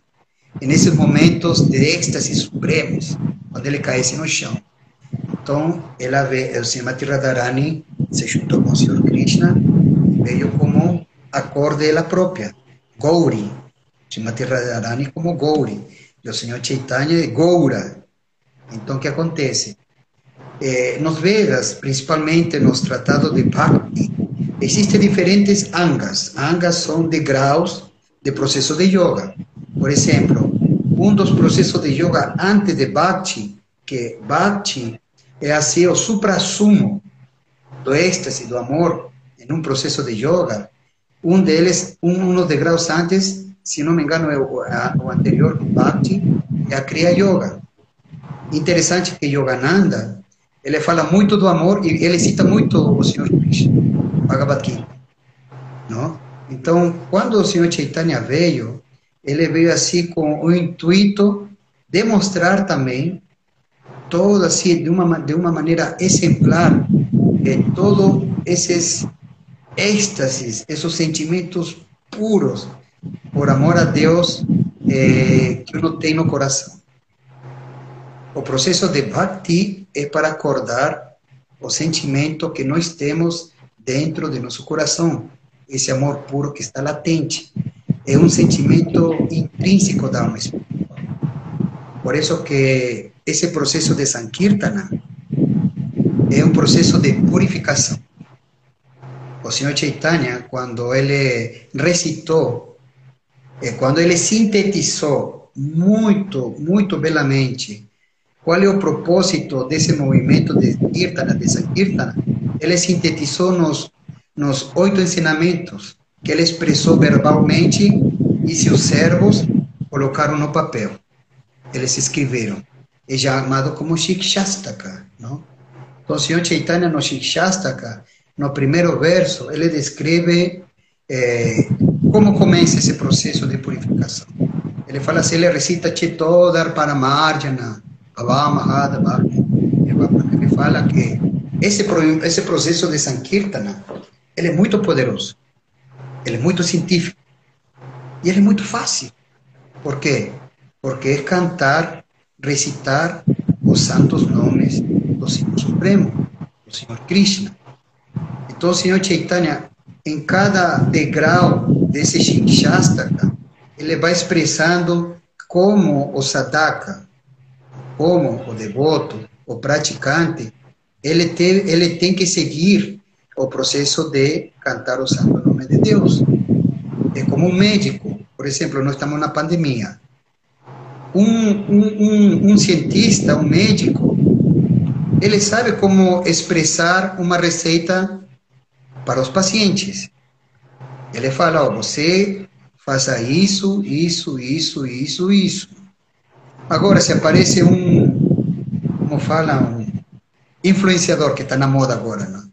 nesses momentos de êxtase supremos, quando ele caísse no chão. Então, ela veio, o Srimati Radharani se juntou com o Senhor Krishna e veio como a cor dela própria, Gauri, Srimati Radharani como Gauri, e o Senhor Chaitanya é Goura. Então, o que acontece? Eh, nos Vedas, principalmente nos tratados de Bhakti, existem diferentes angas. Angas são degraus de processo de yoga. Por exemplo, um dos processos de yoga antes de Bhakti, que Bhakti é assim o supra-sumo do êxtase, do amor, em um processo de yoga, um deles, um dos degraus antes, se não me engano, é o, a, o anterior, Bhakti, é a Kriya Yoga. Interessante que Yogananda, ele fala muito do amor e ele cita muito o Senhor Krishna, Bhagavad Gita. Não? Então, quando o Senhor Chaitanya veio, ele veio assim com o intuito de mostrar também todo assim de uma de uma maneira exemplar que todos esses êxtases, esses sentimentos puros por amor a Deus eh, que uno tem no coração. O processo de bhakti é para acordar o sentimento que nós temos dentro de nosso coração, esse amor puro que está latente. É um sentimento intrínseco da alma espiritual. Por isso que esse processo de Sankirtana é um processo de purificação. O Senhor Chaitanya, quando ele recitou, eh, quando ele sintetizou muito, muito belamente qual é o propósito desse movimento de Kirtana, de Sankirtana, ele sintetizou nos, nos oito ensinamentos que ele expressou verbalmente e seus servos colocaram no papel. Eles escreveram é chamado como Shikshastaka, não? Então, o Senhor Chaitanya no Shikshastaka, no primeiro verso, ele descreve eh, como começa esse processo de purificação. Ele fala assim, ele recita Chetodar Paramarjana, Avamahada Ele fala que esse, esse processo de Sankirtana, ele é muito poderoso, ele é muito científico, e ele é muito fácil. Por quê? Porque é cantar recitar os santos nomes do Senhor Supremo, do Senhor Krishna. Então, o Senhor Chaitanya, em cada degrau desse Shikshastaka, ele vai expressando como o sadhaka, como o devoto, o praticante, ele tem, ele tem que seguir o processo de cantar o santo nome de Deus. É como um médico, por exemplo, nós estamos na pandemia um, um, um, cientista, um médico, ele sabe como expressar uma receita para os pacientes. Ele fala, oh, você faça isso, isso, isso, isso, isso. Agora, se aparece um, como fala, um influenciador, que está na moda agora, não?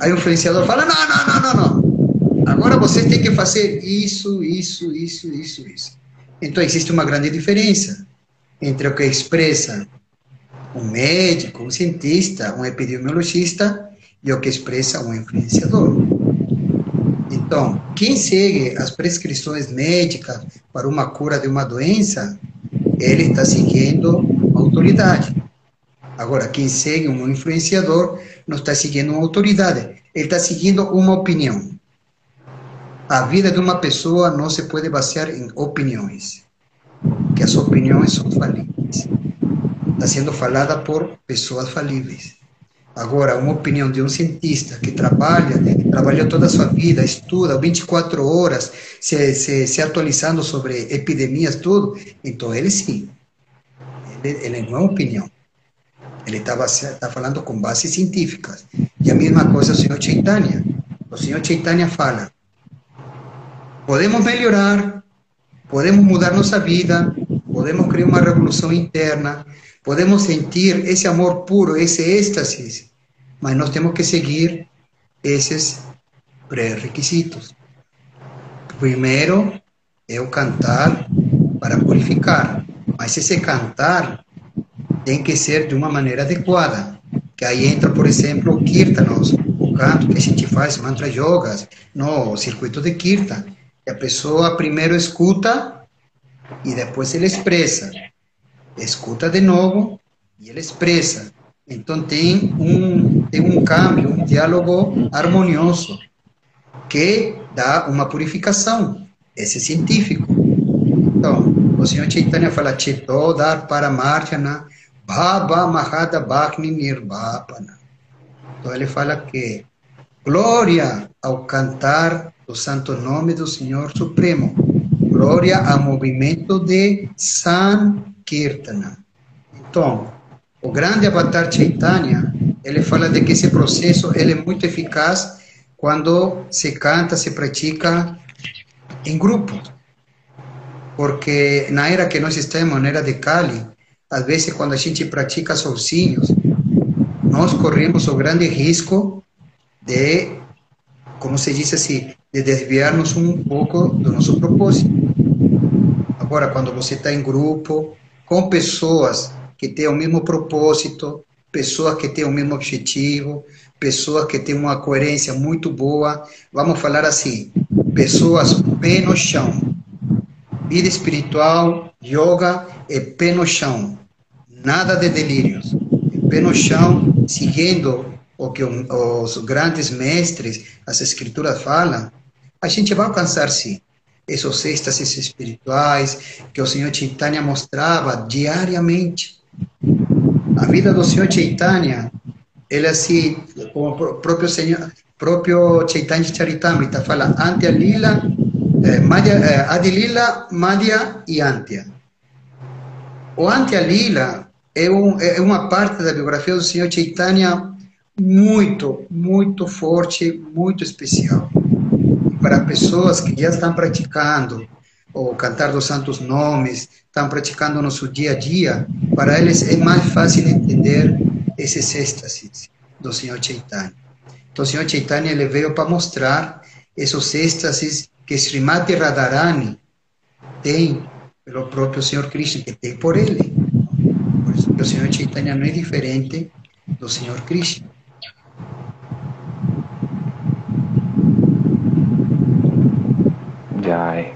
Aí o influenciador fala, não, não, não, não, não. Agora você tem que fazer isso, isso, isso, isso, isso. Então, existe uma grande diferença entre o que expressa um médico, um cientista, um epidemiologista e o que expressa um influenciador. Então, quem segue as prescrições médicas para uma cura de uma doença, ele está seguindo uma autoridade. Agora, quem segue um influenciador não está seguindo uma autoridade, ele está seguindo uma opinião. a vida de uma pessoa não se pode basear em opiniões, que as opiniões são falíveis. Está sendo falada por pessoas falíveis. Agora, uma opinião de um cientista que trabalha, trabalhou toda a sua vida, estuda 24 horas, se, se, se atualizando sobre epidemias, tudo, então ele sim. Ele, ele não é uma opinião. Ele está tá falando com bases científicas. E a mesma coisa o senhor Chaitanya. O senhor Chaitanya fala: podemos melhorar, podemos mudar nossa vida, podemos criar uma revolução interna, podemos sentir esse amor puro, esse êxtase, mas nós temos que seguir esses pré-requisitos. Primeiro é cantar para purificar, mas esse cantar tem que ser de uma maneira adequada. Que aí entra, por exemplo, o kirtanos, o canto que a gente faz, mantra yogas, no circuito de kirtan. Que a pessoa primeiro escuta e depois ele expressa. Escuta de novo e ele expressa. Então tem um, tem um câmbio, um diálogo harmonioso que dá uma purificação. Esse é científico. Então, o Senhor Chaitanya fala, Chito dar para Marjana Bhava Mahada Bhakni Nirbhapana. Então ele fala que glória ao cantar o santo nome do Senhor Supremo, glória ao movimento de Sankirtana. Então, o grande Avatar Chaitanya, ele fala de que esse processo ele é muito eficaz quando se canta, se pratica em grupo. Porque na era que nós estamos, na era de Kali, às vezes, quando a gente pratica sozinhos, nós corremos o grande risco de, como se diz assim, de desviarmos um pouco do nosso propósito. Agora, quando você está em grupo, com pessoas que têm o mesmo propósito, pessoas que têm o mesmo objetivo, pessoas que têm uma coerência muito boa, vamos falar assim, pessoas pé no chão. Vida espiritual, yoga é pé no chão nada de delírios. Pé no chão, seguindo o que os grandes mestres, as escrituras falam, a gente vai alcançar sim esses êxtases espirituais que o Senhor Chaitanya mostrava diariamente. A vida do Senhor Chaitanya, ele assim, como o próprio Senhor, próprio Chaitanya Charitamrita fala, Antya Lila, eh, Madhya, eh, Adilila, Madhya e Antya. O Antya Lila é, um, é uma parte da biografia do Senhor Chaitanya muito, muito forte, muito especial. Para pessoas que já estão praticando o cantar dos santos nomes, estão praticando no seu dia a dia, para eles é mais fácil entender esses êxtases do Senhor Chaitanya. Então, o Senhor Chaitanya ele veio para mostrar esses êxtases que Srimati Radharani tem pelo próprio Senhor Krishna, que tem por ele o Senhor Chaitanya não é diferente do Senhor Krishna. Jai.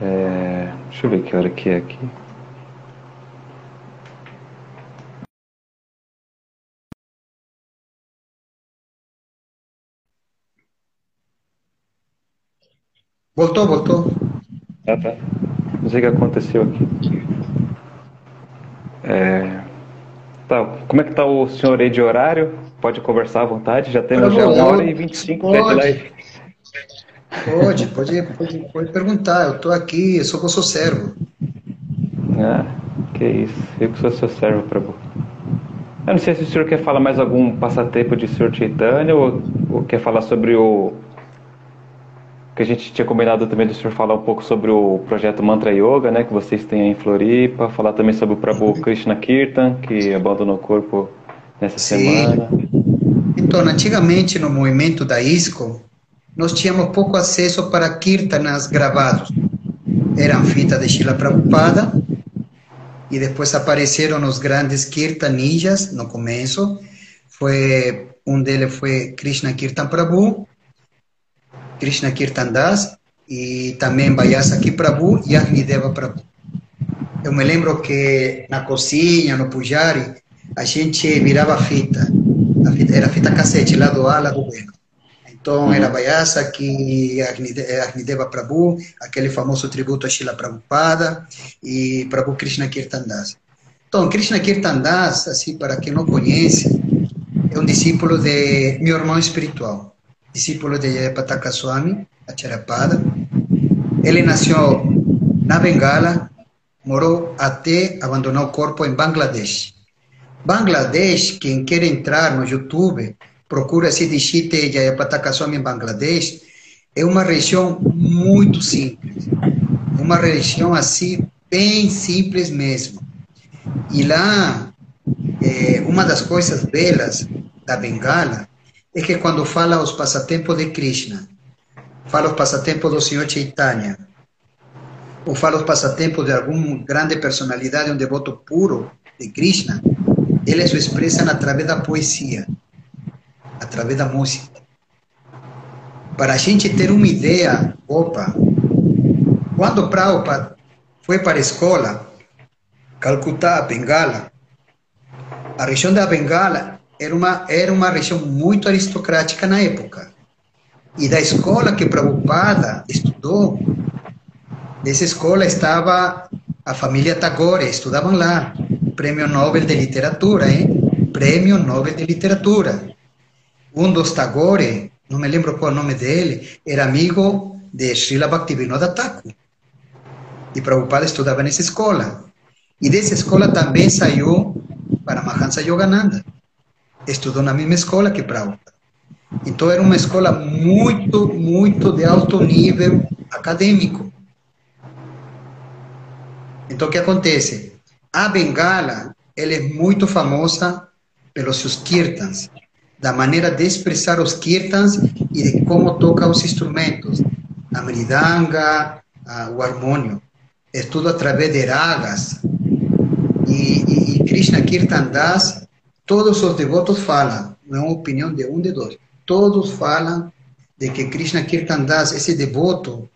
É, deixa eu ver que hora que é aqui. Voltou, voltou. Ah, tá. Não sei o que aconteceu aqui. É... Tá, como é que tá o senhor aí de horário? Pode conversar à vontade, já temos já uma hora e vinte e cinco de live. Pode, pode, pode, pode perguntar, eu estou aqui, eu sou o seu servo. Ah, que isso, eu que sou seu servo, Prabhu. Eu não sei se o senhor quer falar mais algum passatempo de Sr. Chaitanya ou, ou quer falar sobre o que a gente tinha combinado também do senhor falar um pouco sobre o projeto Mantra Yoga, né, que vocês têm aí em Floripa, falar também sobre o Prabhu Krishna Kirtan, que abandonou o corpo nessa Sim. semana. Então, antigamente no movimento da ISCO, nós tínhamos pouco acesso para kirtanas gravados. Eram fitas de Shila Prabhupada, e depois apareceram os grandes kirtanijas no começo. Foi, um deles foi Krishna Kirtan Prabhu, Krishna Kirtan Das e também Vyasaki Prabhu e Agnideva Prabhu. Eu me lembro que na cozinha, no pujari, a gente virava fita. A fita era fita cassete, lá do A, lá do B. Então, uhum. era Vyasa, que Agnideva Prabhu, aquele famoso tributo a Shila Prabhupada, e Prabhu Krishna Kirtandas. Então, Krishna Kirtandas, assim, para quem não conhece, é um discípulo de meu irmão espiritual, discípulo de Jayapataka Swami, Acharyapada. Ele nasceu na Bengala, morou até abandonar o corpo em Bangladesh. Bangladesh, quem quer entrar no YouTube, procura se digite Jayapataka Swami em Bangladesh, é uma região muito simples. Uma região assim, bem simples mesmo. E lá, é, uma das coisas belas da Bengala é que quando fala os passatempos de Krishna, fala os passatempos do Senhor Chaitanya, ou fala os passatempos de alguma grande personalidade, um devoto puro de Krishna, eles o expressam através da poesia, através da música. Para a gente ter uma ideia, opa, quando Prabhupada foi para a escola, Calcutá, Bengala, a região da Bengala era uma, era uma região muito aristocrática na época. E da escola que Prabhupada estudou, dessa escola estava a família Tagore, estudavam lá. Prêmio Nobel de Literatura, hein? Prêmio Nobel de Literatura. Um dos Tagore, não me lembro qual o nome dele, era amigo de Srila Bhaktivinoda Thakur. E Prabhupada estudava nessa escola. E dessa escola também saiu para Mahansa Yogananda estudou na mesma escola que Prabhupada. Então era uma escola muito, muito de alto nível acadêmico. Então o que acontece? A Bengala, ela é muito famosa pelos seus kirtans, da maneira de expressar os kirtans e de como toca os instrumentos, a mridanga, a, o harmônio. É tudo através de ragas. E, e, e Krishna Kirtan Das Todos os devotos falam, não é uma opinião de um de dois, todos falam de que Krishna Kirtan Das, esse devoto,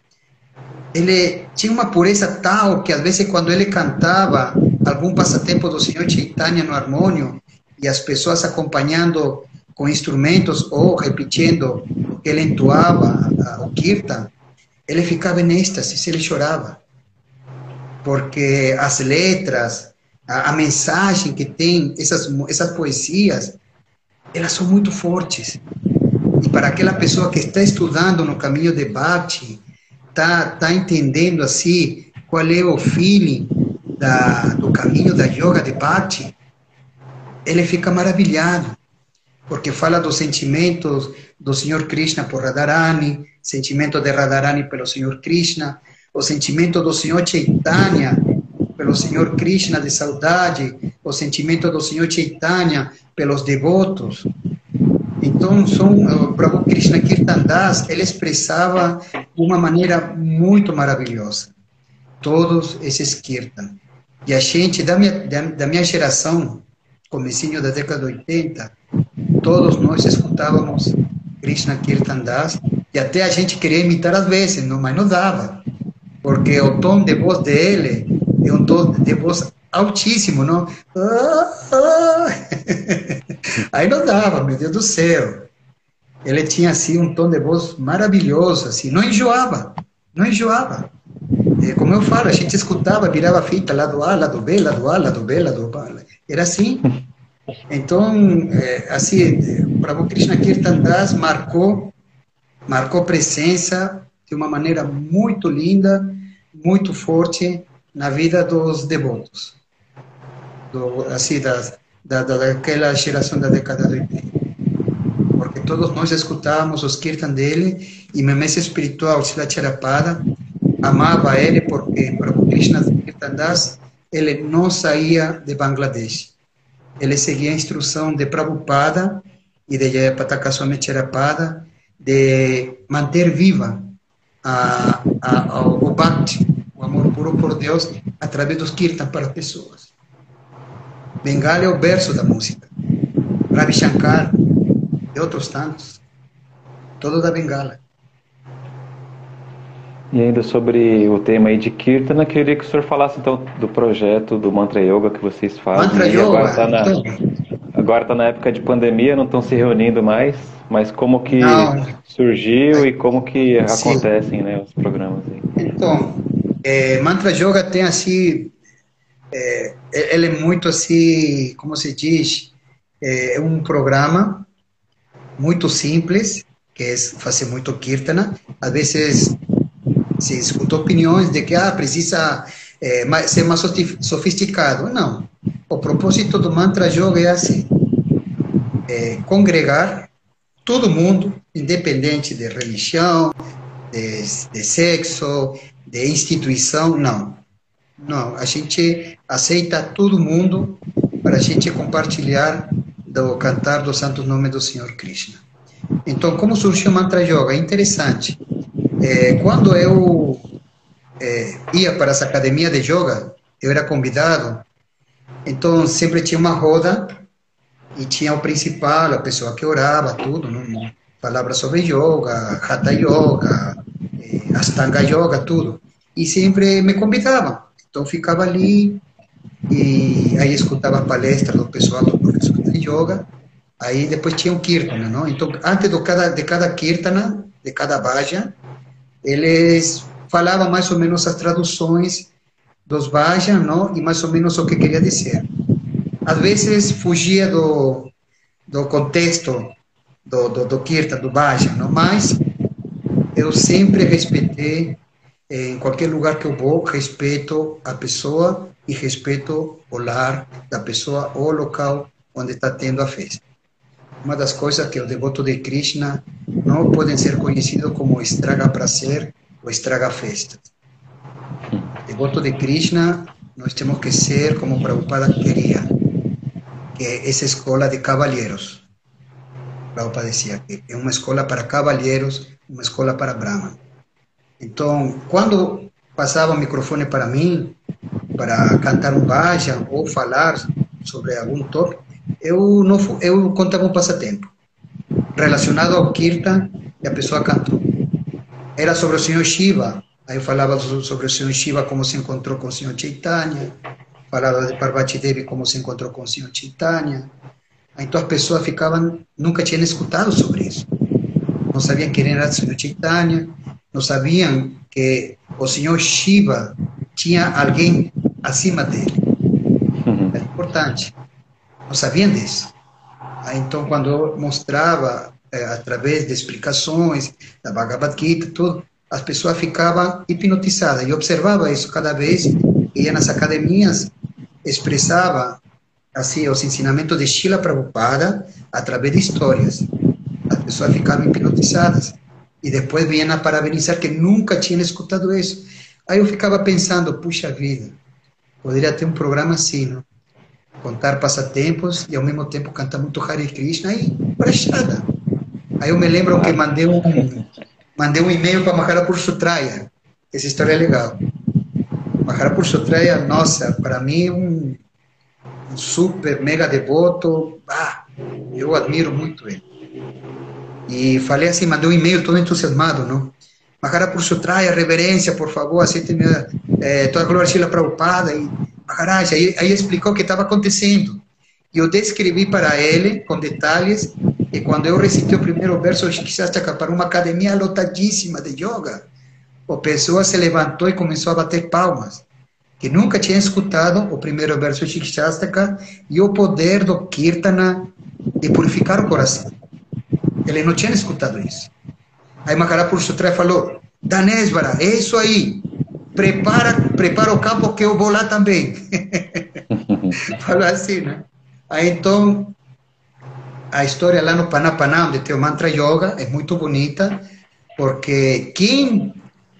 ele tinha uma pureza tal que às vezes quando ele cantava algum passatempo do Senhor Chaitanya no harmônio e as pessoas acompanhando com instrumentos ou repetindo o que ele entoava, o kirtan, ele ficava em êxtase, ele chorava. Porque as letras, a, a mensagem que tem essas, essas poesias, elas são muito fortes. E para aquela pessoa que está estudando no caminho de Bhakti, está tá entendendo assim qual é o feeling da, do caminho da yoga de Bhakti, ele fica maravilhado, porque fala dos sentimentos do Senhor Krishna por Radharani, sentimento de Radharani pelo Senhor Krishna, o sentimento do Senhor Chaitanya pelo Senhor Krishna de saudade, o sentimento do Senhor Chaitanya pelos devotos. Então, são, o Prabhu Krishna Kirtandas, ele expressava de uma maneira muito maravilhosa todos esses kirtan. E a gente, da minha, da, da minha geração, comecinho da década de 80, todos nós escutávamos Krishna Kirtandas, e até a gente queria imitar às vezes, não, mas não dava, porque o tom de voz dele é um tom de voz altíssimo, não? Aí não dava, meu Deus do céu. Ele tinha assim um tom de voz maravilhoso, assim, não enjoava, não enjoava. É, como eu falo, a gente escutava, virava fita, lado A, lado B, lado A, lado B, lado A. Era assim. Então, é, assim, o Prabhu Krishna Kirtan Das marcou, marcou presença de uma maneira muito linda, muito forte na vida dos devotos, do, assim, das, da, daquela geração da década de 80. Porque todos nós escutávamos os kirtan dele e meu mestre espiritual, Sila Charapada, amava ele porque para o Krishna Kirtan Das, ele não saía de Bangladesh. Ele seguia a instrução de Prabhupada e de Jayapataka Swami Charapada de manter viva a, a, a, o Bhakti, puro por Deus através dos kirtan para as pessoas. Bengala é o berço da música. Ravi Shankar e outros tantos. Todo da Bengala. E ainda sobre o tema aí de Kirtana, queria que o senhor falasse então do projeto do Mantra Yoga que vocês fazem. Mantra Yoga, tá na... então, agora está na época de pandemia, não estão se reunindo mais, mas como que não. surgiu e como que Sim. acontecem né, os programas? Aí? Então, é, Mantra Yoga tem assim, é, ele é muito assim, como se diz, é um programa muito simples, que é fazer muito kirtana. Às vezes se escuta opiniões de que ah, precisa é, ser mais sofisticado. Não. O propósito do Mantra Yoga é assim: é congregar todo mundo, independente de religião, de, de sexo, de instituição, não. Não, a gente aceita todo mundo para a gente compartilhar do cantar do santo nome do Senhor Krishna. Então, como surgiu o Mantra Yoga? É interessante. É, quando eu é, ia para essa academia de yoga, eu era convidado, então sempre tinha uma roda e tinha o principal, a pessoa que orava, tudo, não? falava sobre yoga, hatha yoga, é, astanga yoga, tudo. E sempre me convidavam. Então ficava ali e aí escutava a palestra do pessoal do professor de yoga. Aí depois tinha o kirtana, não? Então antes de cada de cada kirtana, de cada bhajan, eles falavam mais ou menos as traduções dos bhajan, não? E mais ou menos o que queria dizer. Às vezes fugia do do contexto do, do, do do bhajan, não? Mas eu sempre respeitei em qualquer lugar que eu vou, respeito a pessoa e respeito o lar da pessoa ou o local onde está tendo a festa. Uma das coisas que o devoto de Krishna não podem ser conhecidos como estraga prazer ou estraga festa. Devoto de Krishna, nós temos que ser como Prabhupada queria, que é essa escola de cavalheiros. Prabhupada dizia que é uma escola para cavalheiros, uma escola para Brahman. Então, quando passava o microfone para mim, para cantar um bhajan ou falar sobre algum tópico, eu não eu contava um passatempo relacionado ao kirtan e a pessoa cantou. Era sobre o Senhor Shiva, aí eu falava sobre o Senhor Shiva, como se encontrou com o Senhor Chaitanya, falava de Parvati Devi, como se encontrou com o Senhor Chaitanya. Então as pessoas ficavam, nunca tinham escutado sobre isso. Não sabiam quem era o Senhor Chaitanya, não sabiam que o senhor Shiva tinha alguém acima dele. Uhum. É importante. Não sabiam disso. Então, quando eu mostrava, é, através de explicações, da Bhagavad Gita, tudo, as pessoas ficavam hipnotizadas. E observava isso cada vez que ia nas academias, expressava assim os ensinamentos de Shila Prabhupada através de histórias. As pessoas ficavam hipnotizadas e depois vinham a parabenizar que nunca tinham escutado isso. Aí eu ficava pensando, puxa vida, poderia ter um programa assim, não? contar passatempos e ao mesmo tempo cantar muito Hare Krishna e brechada. Aí eu me lembro que mandei um, mandei um e-mail para Maharapur Sutraya. Essa história é legal. Maharapur Sutraya, nossa, para mim um, um super mega devoto. Ah, eu admiro muito ele. E falei assim, mandei um e-mail todo entusiasmado, não? Maharaj por traia reverência, por favor, aceite minha, eh, toda a glória Shila Prabhupada. E Maharaj, aí, aí explicou o que estava acontecendo. E eu descrevi para ele, com detalhes, e quando eu recitei o primeiro verso, Shikshastaka para uma academia lotadíssima de yoga, a pessoa se levantou e começou a bater palmas, que nunca tinha escutado o primeiro verso Shikshastaka e o poder do Kirtana de purificar o coração. Ele não tinha escutado isso. Aí Maharaj Sutra falou, Danesvara, é isso aí. Prepara, prepara o campo que eu vou lá também. falou assim, né? Aí então, a história lá no Panapaná, onde tem o Mantra Yoga, é muito bonita, porque quem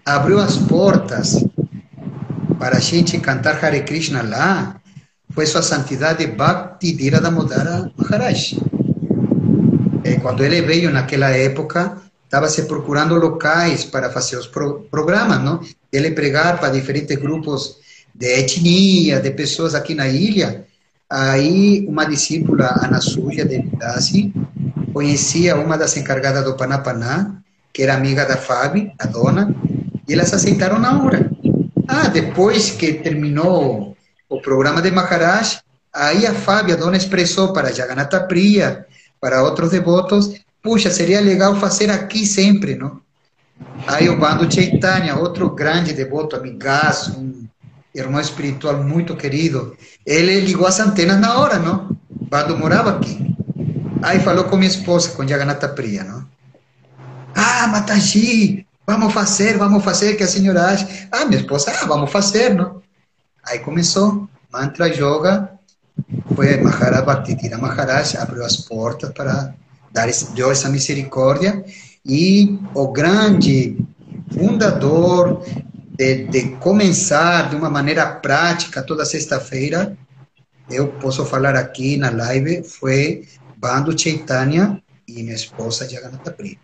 abriu as portas para a gente cantar Hare Krishna lá foi Sua Santidade Bhakti Dira Damodara Maharaj. Quando ele veio naquela época, estava se procurando locais para fazer os pro, programas, não? Ele pregar para diferentes grupos de etnia, de pessoas aqui na ilha. Aí uma discípula, Ana Suja de Dasi, conhecia uma das encarregadas do Panapaná, que era amiga da Fábio, a dona, e elas aceitaram na hora. Ah, depois que terminou o programa de Maharaj, Aí a Fábia, dona, expressou para Jagannatha Priya, para outros devotos, puxa, seria legal fazer aqui sempre, não? Aí o bando Chaitanya, outro grande devoto, amigaço, um irmão espiritual muito querido, ele ligou as antenas na hora, não? Bando morava aqui. Aí falou com minha esposa, com Jagannatha Priya, não? Ah, Mataji, vamos fazer, vamos fazer, que a senhora acha. Ah, minha esposa, ah, vamos fazer, não? Aí começou, mantra yoga, foi Maharaj Bhaktitira Maharaj, abriu as portas para dar, deu essa misericórdia, e o grande fundador de, de começar de uma maneira prática toda sexta-feira, eu posso falar aqui na live, foi Bando Chaitanya e minha esposa Jagannatha Priya.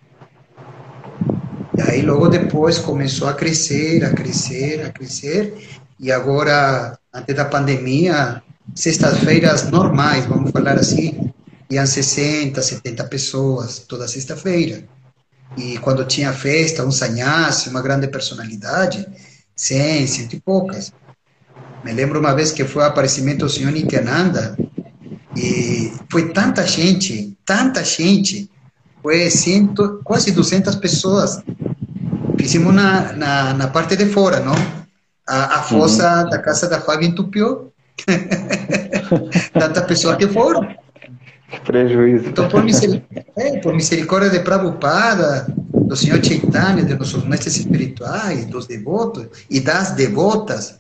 E aí logo depois começou a crescer, a crescer, a crescer, e agora, antes da pandemia, sextas-feiras normais, vamos falar assim, iam 60, 70 pessoas toda sexta-feira. E quando tinha festa, um sanhasse, uma grande personalidade, 100, cento e poucas. Me lembro uma vez que foi o aparecimento do senhor Nityananda, e foi tanta gente, tanta gente, foi cento, quase 200 pessoas. Fizemos na, na, na parte de fora, não? A, a fossa uhum. da casa da Fábio entupiu. Tanta pessoa que foram. Prejuízo. Então, por, misericórdia, é, por misericórdia de Prabhupada, do Senhor Chaitanya, de nossos mestres espirituais, dos devotos e das devotas,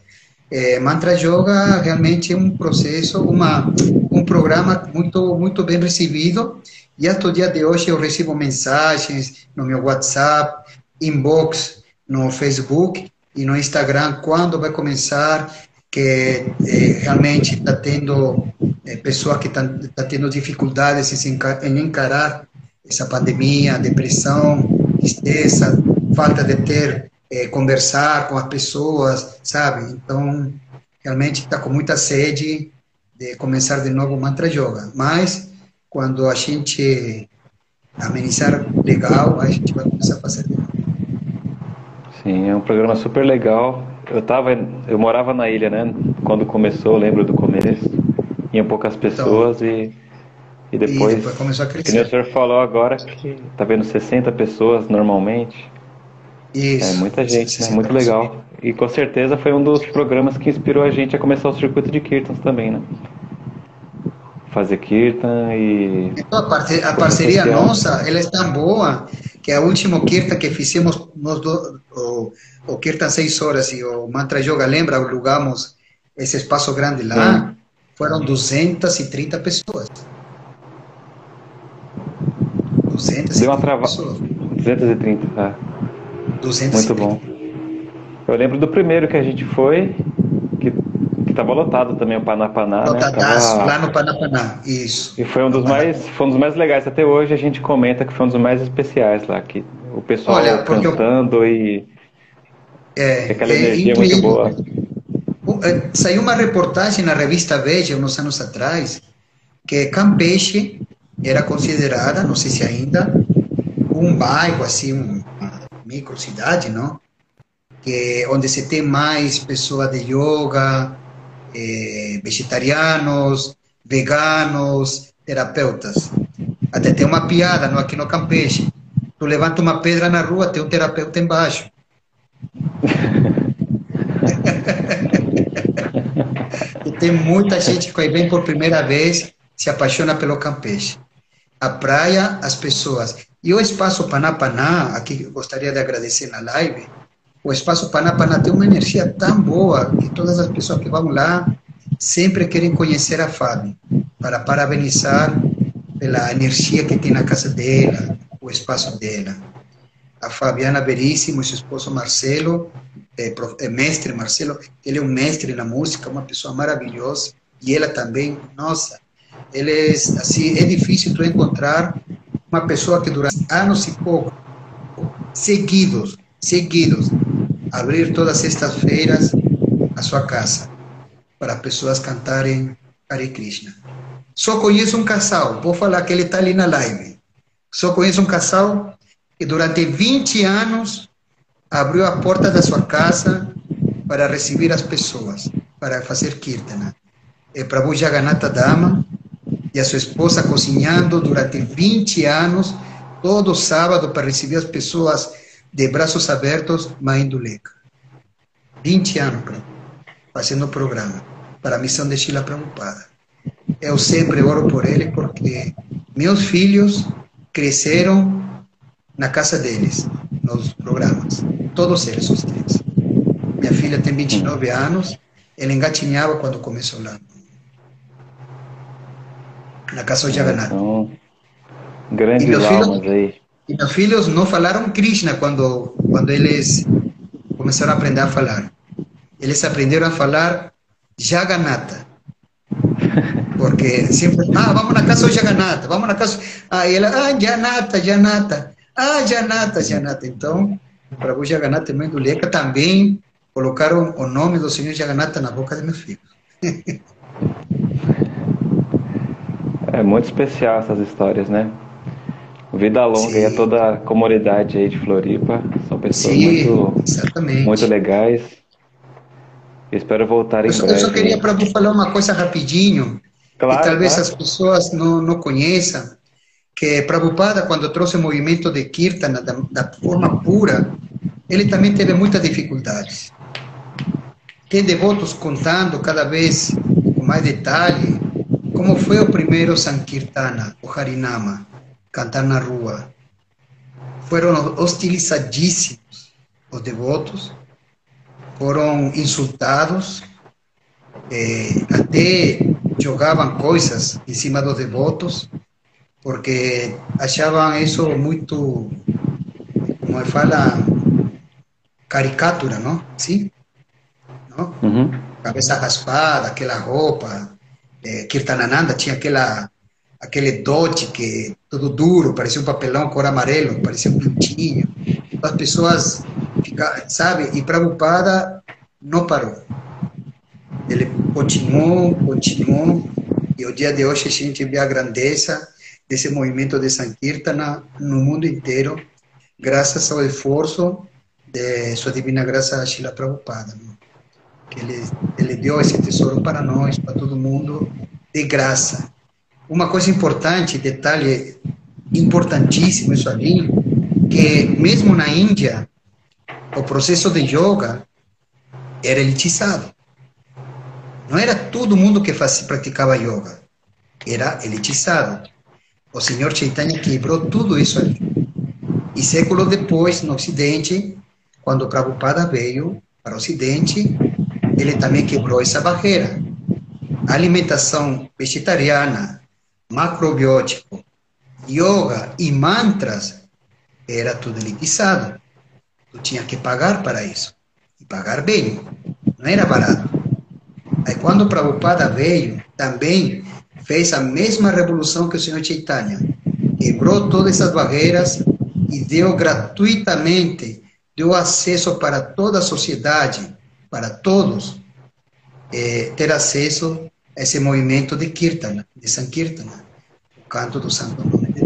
é, Mantra Yoga realmente é um processo, uma, um programa muito, muito bem recebido. E até o dia de hoje eu recebo mensagens no meu WhatsApp, inbox no Facebook e no Instagram, quando vai começar, que eh, realmente está tendo é, pessoas que estão tá tendo dificuldades em, encarar essa pandemia, depressão, tristeza, falta de ter, é, conversar com as pessoas, sabe? Então, realmente está com muita sede de começar de novo o Mantra Yoga. Mas, quando a gente amenizar legal, a gente vai começar a fazer. Sim, é um programa super legal. Eu tava, eu morava na ilha, né? Quando começou, lembro do começo. Iam poucas então, pessoas então, e, e depois. E depois começou a crescer. Que o senhor falou agora que tá vendo 60 pessoas normalmente. Isso. É muita gente, né? Muito legal. E com certeza foi um dos programas que inspirou a gente a começar o circuito de Kirtans também, né? Fazer Kirtan e. Então, a, parce a parceria nossa, ela é tão boa que a última Kirtan que fizemos, nós do, o, o Kirtan 6 horas e o Mantra Yoga, lembra? Alugamos esse espaço grande lá, foram 230 pessoas. 230 Deu uma trava... pessoas. 230, tá. 230. Muito bom. Eu lembro do primeiro que a gente foi, que que estava lotado também o Panapaná, né? Tava... lá no Panapaná, isso. E foi um dos mais, foi um dos mais legais. Até hoje a gente comenta que foi um dos mais especiais lá, que o pessoal Olha, cantando eu... e é, aquela é energia incrível. muito boa. É, saiu uma reportagem na revista Veja, uns anos atrás, que Campeche era considerada, não sei se ainda, um bairro, assim, uma microcidade, não? Que, onde se tem mais pessoas de yoga, eh, vegetarianos, veganos, terapeutas. Até tem uma piada no, aqui no Campeche. Tu levanta uma pedra na rua, tem um terapeuta embaixo. e tem muita gente que vem por primeira vez, se apaixona pelo Campeche. A praia, as pessoas. E o espaço Panapaná, aqui gostaria de agradecer na live, o espaço Panapaná tem uma energia tão boa que todas as pessoas que vão lá sempre querem conhecer a Fábio, para parabenizar pela energia que tem na casa dela, o espaço dela. A Fabiana Veríssimo, seu esposo Marcelo, é, é mestre Marcelo, ele é um mestre na música, uma pessoa maravilhosa, e ela também, nossa, ele é, assim, é difícil tu encontrar uma pessoa que durante anos e pouco, seguidos, seguidos, abrir todas as sextas-feiras a sua casa para pessoas cantarem Hare Krishna. Só conheço um casal, vou falar que ele está ali na live. Só conheço um casal que durante 20 anos abriu a porta da sua casa para receber as pessoas, para fazer kirtana. é Prabhu Jagannatha Dama e a sua esposa cozinhando durante 20 anos, todo sábado, para receber as pessoas de braços abertos, Mãe do Leca. 20 anos, fazendo o programa para a missão de Sheila Prabhupada. Eu sempre oro por ele porque meus filhos cresceram na casa deles, nos programas. Todos eles, os três. Minha filha tem 29 anos, ela engatinhava quando começou lá. Na casa do Jagannath. Então, grandes almas aí. E meus filhos não falaram Krishna quando, quando eles começaram a aprender a falar. Eles aprenderam a falar Jagannatha. Porque sempre, ah, vamos na casa do Jagannatha, vamos na casa. Ah, ela, ah, Janata, Janata. Ah, Janata, Janata. Então, para o Jagannatha, mãe do Leca, também colocaram o nome do Senhor Jagannatha na boca de meus filhos. é muito especial essas histórias, né? Vida longa Sim. e a toda a comunidade aí de Floripa. São pessoas Sim, muito, exatamente. muito legais. Espero voltar em eu, breve. Eu só queria para falar uma coisa rapidinho, claro, que talvez claro. as pessoas não, não conheçam, que Prabhupada, quando trouxe o movimento de Kirtana da, da forma pura, ele também teve muitas dificuldades. Tem devotos contando cada vez com mais detalhe como foi o primeiro Sankirtana, o Harinama, cantar na rua. Foram hostilizadíssimos os devotos, foram insultados, eh, até jogavam coisas em cima dos devotos, porque achavam isso muito, como fala, caricatura, não? Sim? Não? Uhum. Cabeça raspada, aquela roupa. Eh, Kirtanananda tinha aquela, aquele dote que todo duro, parecia um papelão cor amarelo, parecia um pintinho. As pessoas sabe? E Prabhupada não parou. Ele continuou, continuou, e o dia de hoje a gente vê a grandeza desse movimento de Sankirtana no mundo inteiro, graças ao esforço de Sua Divina Graça Shila Prabhupada. Né? Que ele, ele deu esse tesouro para nós, para todo mundo, de graça. Uma coisa importante, detalhe importantíssimo isso ali, que mesmo na Índia, o processo de yoga era elitizado. Não era todo mundo que faz, praticava yoga. Era elitizado. O Senhor Chaitanya quebrou tudo isso ali. E séculos depois, no Ocidente, quando Prabhupada veio para o Ocidente, ele também quebrou essa barreira. A alimentação vegetariana, macrobiótico, yoga e mantras era tudo elitizado. Tu tinha que pagar para isso. E pagar bem. Não era barato. Aí quando Prabhupada veio, também fez a mesma revolução que o Senhor Chaitanya. Quebrou todas essas barreiras e deu gratuitamente, deu acesso para toda a sociedade, para todos, eh, ter acesso a esse movimento de Kirtana, de Sankirtana, o canto do Santo Nome de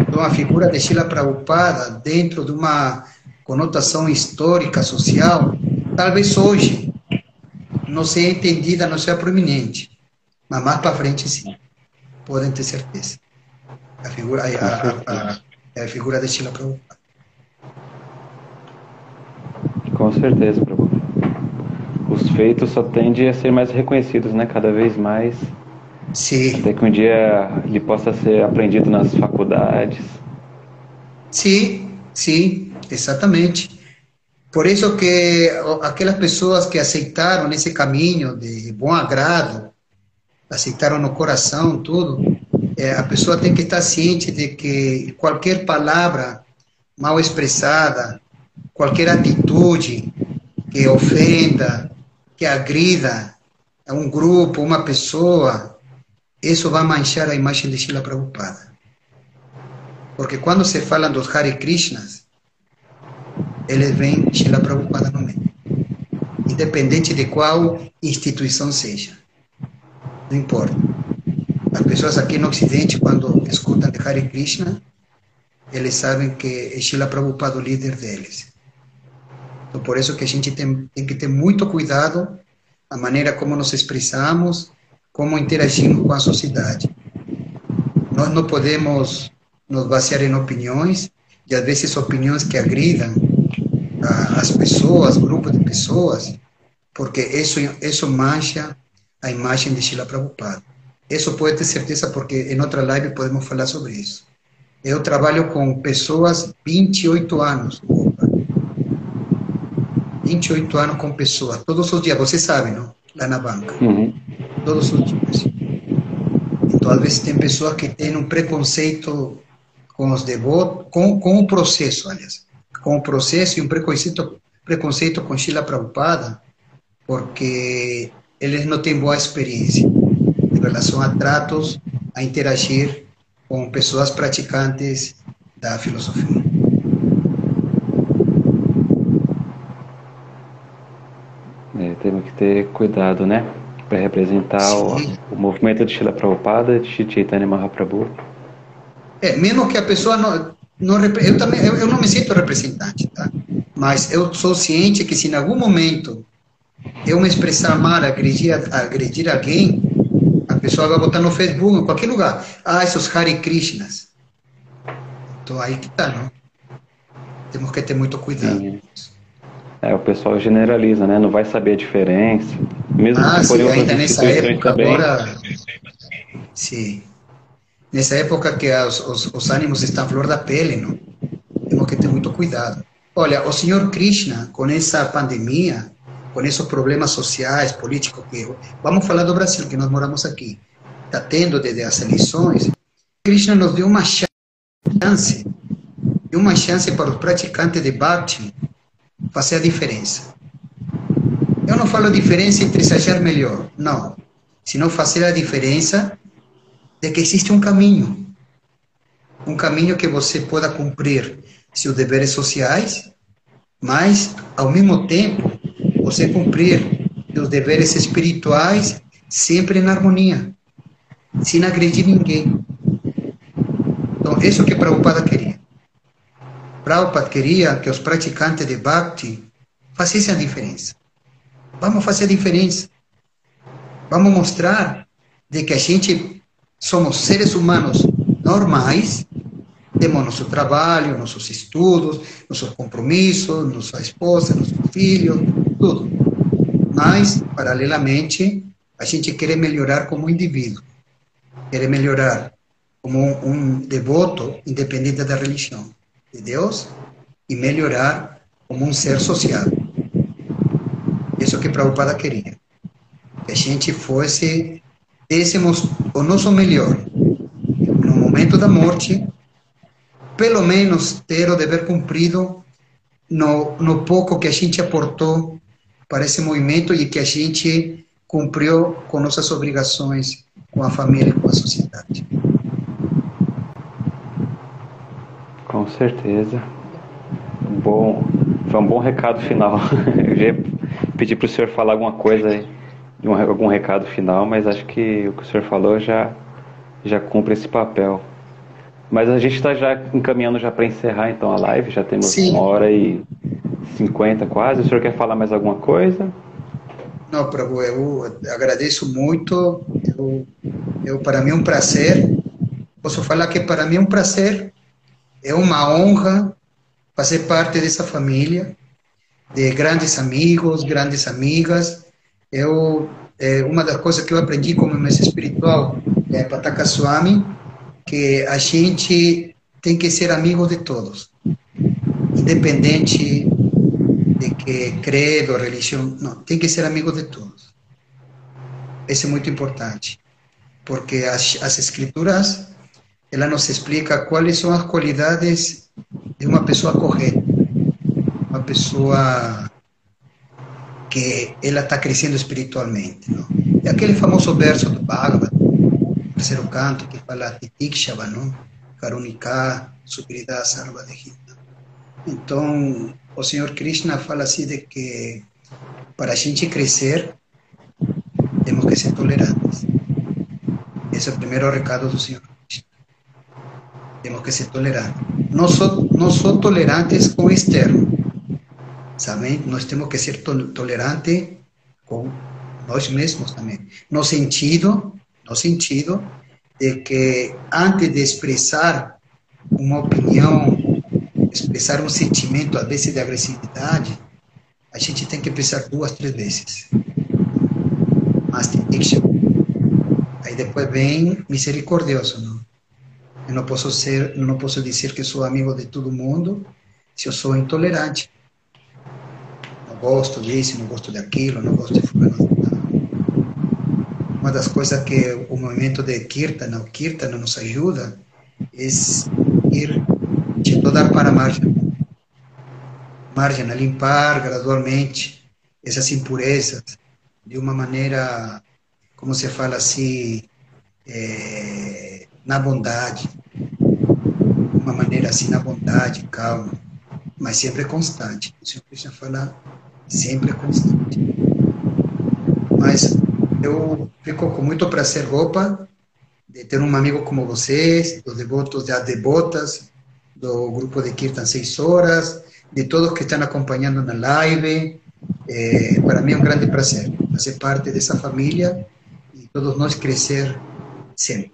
então, a figura de Sheila Prabhupada dentro de uma conotação histórica, social, talvez hoje não seja entendida, não seja proeminente, mas mais para frente sim, podem ter certeza. A figura, a, a, a, a figura de Sheila Prabhupada. Com certeza, Prabhu. Os feitos só tendem a ser mais reconhecidos, né? Cada vez mais Sim. Até que um dia ele possa ser aprendido nas faculdades. Sim, sim, exatamente. Por isso que aquelas pessoas que aceitaram esse caminho de bom agrado, aceitaram no coração tudo, é, a pessoa tem que estar ciente de que qualquer palavra mal expressada, qualquer atitude que ofenda, que agrida um grupo, uma pessoa, isso vai manchar a imagem de Shila Prabhupada. Porque quando se fala dos Hare Krishnas, eles vêm Shila Prabhupada no meio. Independente de qual instituição seja. Não importa. As pessoas aqui no Ocidente, quando escutam de Hare Krishna, eles sabem que é Shila Prabhupada o líder deles. Então, por isso que a gente tem, tem que ter muito cuidado a maneira como nos expressamos, como interagimos com a sociedade. Nós não podemos nos basear em opiniões, e às vezes opiniões que agridam as pessoas, grupos de pessoas, porque isso, isso mancha a imagem de Sheila Prabhupada. Isso pode ter certeza, porque em outra live podemos falar sobre isso. Eu trabalho com pessoas 28 anos. 28 anos com pessoas, todos os dias, você sabe, não? Lá na banca. Uhum. Todos os dias. Então, às vezes, tem pessoas que têm um preconceito com os devotos, com, com o processo, aliás, com o processo e um preconceito, preconceito com Sheila Prabhupada, porque eles não têm boa experiência em relação a tratos, a interagir com pessoas praticantes da filosofia. É, temos que ter cuidado, né? Para representar o, o, movimento de Shila Prabhupada, de Chaitanya Mahaprabhu. É, mesmo que a pessoa não, não eu também eu, eu não me sinto representante, tá? Mas eu sou ciente que se em algum momento eu me expressar mal, agredir, agredir alguém, a pessoa vai botar no Facebook, em qualquer lugar. Ah, esses Hare Krishnas. Então aí que tá, não? Temos que ter muito cuidado. Sim. É, o pessoal generaliza, né? Não vai saber a diferença. Mesmo ah, sim, ainda nessa época também. agora. Sim. Nessa época que os, os, os ânimos estão flor da pele, não? Temos que ter muito cuidado. Olha, o Senhor Krishna, com essa pandemia, com esses problemas sociais, políticos que vamos falar do Brasil, que nós moramos aqui, está tendo desde as eleições, Krishna nos deu uma chance, uma chance para os praticantes de Bhakti fazer a diferença. Eu não falo diferença entre achar melhor, não, senão fazer a diferença de que existe um caminho, um caminho que você pueda cumprir seus deveres sociais, mas ao mesmo tempo você cumprir seus deveres espirituais sempre em harmonia, sem agredir ninguém. Então, isso que Prabhupada queria. Prabhupada queria que os praticantes de Bhakti fizessem a diferença. Vamos fazer a diferença. Vamos mostrar de que a gente somos seres humanos normais, temos nosso trabalho, nossos estudos, nossos compromissos, nossa esposa, nossos filhos, tudo. Mas, paralelamente, a gente quer melhorar como indivíduo, quer melhorar como um, devoto, independente da religião de Deus, e melhorar como um ser social. Isso que Prabhupada queria. Que a gente fosse, dessemos o nosso melhor. No momento da morte, pelo menos ter o dever cumprido no, no pouco que a gente aportou para esse movimento e que a gente cumpriu com nossas obrigações com a família e com a sociedade. Com certeza. Bom, foi um bom recado final. Eu já pedi para o senhor falar alguma coisa aí, algum recado final, mas acho que o que o senhor falou já, já cumpre esse papel. Mas a gente está já encaminhando já para encerrar então a live, já temos Sim. uma hora e 50 quase. O senhor quer falar mais alguma coisa? Não, Prabhu, eu agradeço muito. Eu, eu, para mim é um prazer. Posso falar que para mim é um prazer, é uma honra fazer parte dessa família de grandes amigos, grandes amigas. Eu, é, uma das coisas que eu aprendi como mestre espiritual é Pataka Swami, que a gente tem que ser amigo de todos, independente de que credo, religião, não, tem que ser amigo de todos. Isso é muito importante, porque as, as escrituras, ela nos explica quais são as qualidades de uma pessoa correta, uma pessoa que ela está crescendo espiritualmente. Não? É aquele famoso verso do Bhagavad, terceiro canto, que fala Titikshava, não? Karunika, Supirida Sarvadehita. Então, o Senhor Krishna fala assim de que para a gente crescer, temos que ser tolerantes. Esse é o primeiro recado do Senhor Krishna. Temos que ser tolerantes. Não só, não só tolerantes com o externo, sabe? Nós temos que ser to tolerantes com nós mesmos também. No sentido, no sentido de que antes de expressar uma opinião, expressar um sentimento, às vezes de agressividade, a gente tem que pensar duas, três vezes. Master Diction. Aí depois vem misericordioso, não? Eu não posso ser, não posso dizer que sou amigo de todo mundo se eu sou intolerante. Não gosto disso, não gosto daquilo, não gosto de fulano. Uma das coisas que o movimento de Kirtana, o Kirtana nos ajuda, é ir dar para a margem. Margem, a limpar gradualmente essas impurezas de uma maneira, como se fala assim, é, na bondade. Uma maneira assim, na bondade, calma, mas sempre constante. O Senhor Cristo fala sempre constante. Mas eu fico com muito prazer, Gopa, de ter um amigo como vocês, dos devotos das devotas, do grupo de Kirtan 6 horas, de todos que estão acompanhando na live. É, para mim é um grande prazer fazer parte dessa família e todos nós crescer sempre.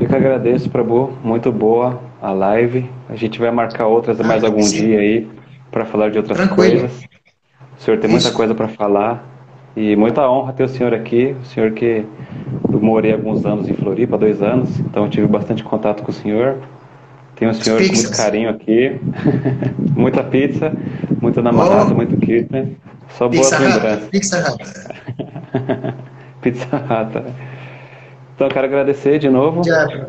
Eu que agradeço, Prabhu. Muito boa a live. A gente vai marcar outras mais ah, algum sim. dia aí para falar de outras Tranquilo. coisas. O senhor tem muita Isso. coisa para falar e muita honra ter o senhor aqui. O senhor que eu morei alguns anos em Floripa, dois anos, então tive bastante contato com o senhor. Tenho o senhor com muito carinho aqui. Muita pizza, muito namorado, oh. muito kirtan. Só boas pizza lembranças. Pizza rata. pizza rata. Então, quero agradecer de novo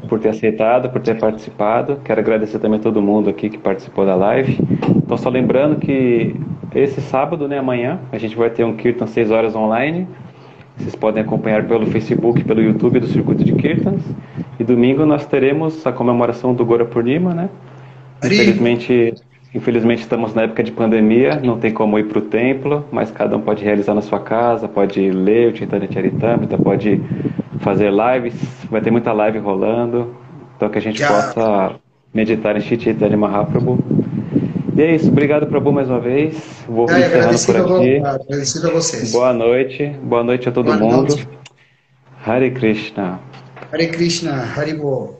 por ter aceitado, por ter participado. Quero agradecer também a todo mundo aqui que participou da live. Então, só lembrando que esse sábado, né, amanhã, a gente vai ter um Kirtan 6 horas online. Vocês podem acompanhar pelo Facebook, pelo YouTube do Circuito de Kirtans. E domingo nós teremos a comemoração do Gora Purnima, né? Infelizmente, infelizmente estamos na época de pandemia, não tem como ir para o templo, mas cada um pode realizar na sua casa, pode ler o Chaitanya Charitamrita, pode fazer lives, vai ter muita live rolando, então que a gente Já. possa meditar em Chaitanya Mahaprabhu. E é isso, obrigado Prabhu mais uma vez. Vou é, encerrando por aqui. Agradecido a vocês. Boa noite, boa noite a todo boa mundo. Noite. Hare Krishna. Hare Krishna, Hare Bol.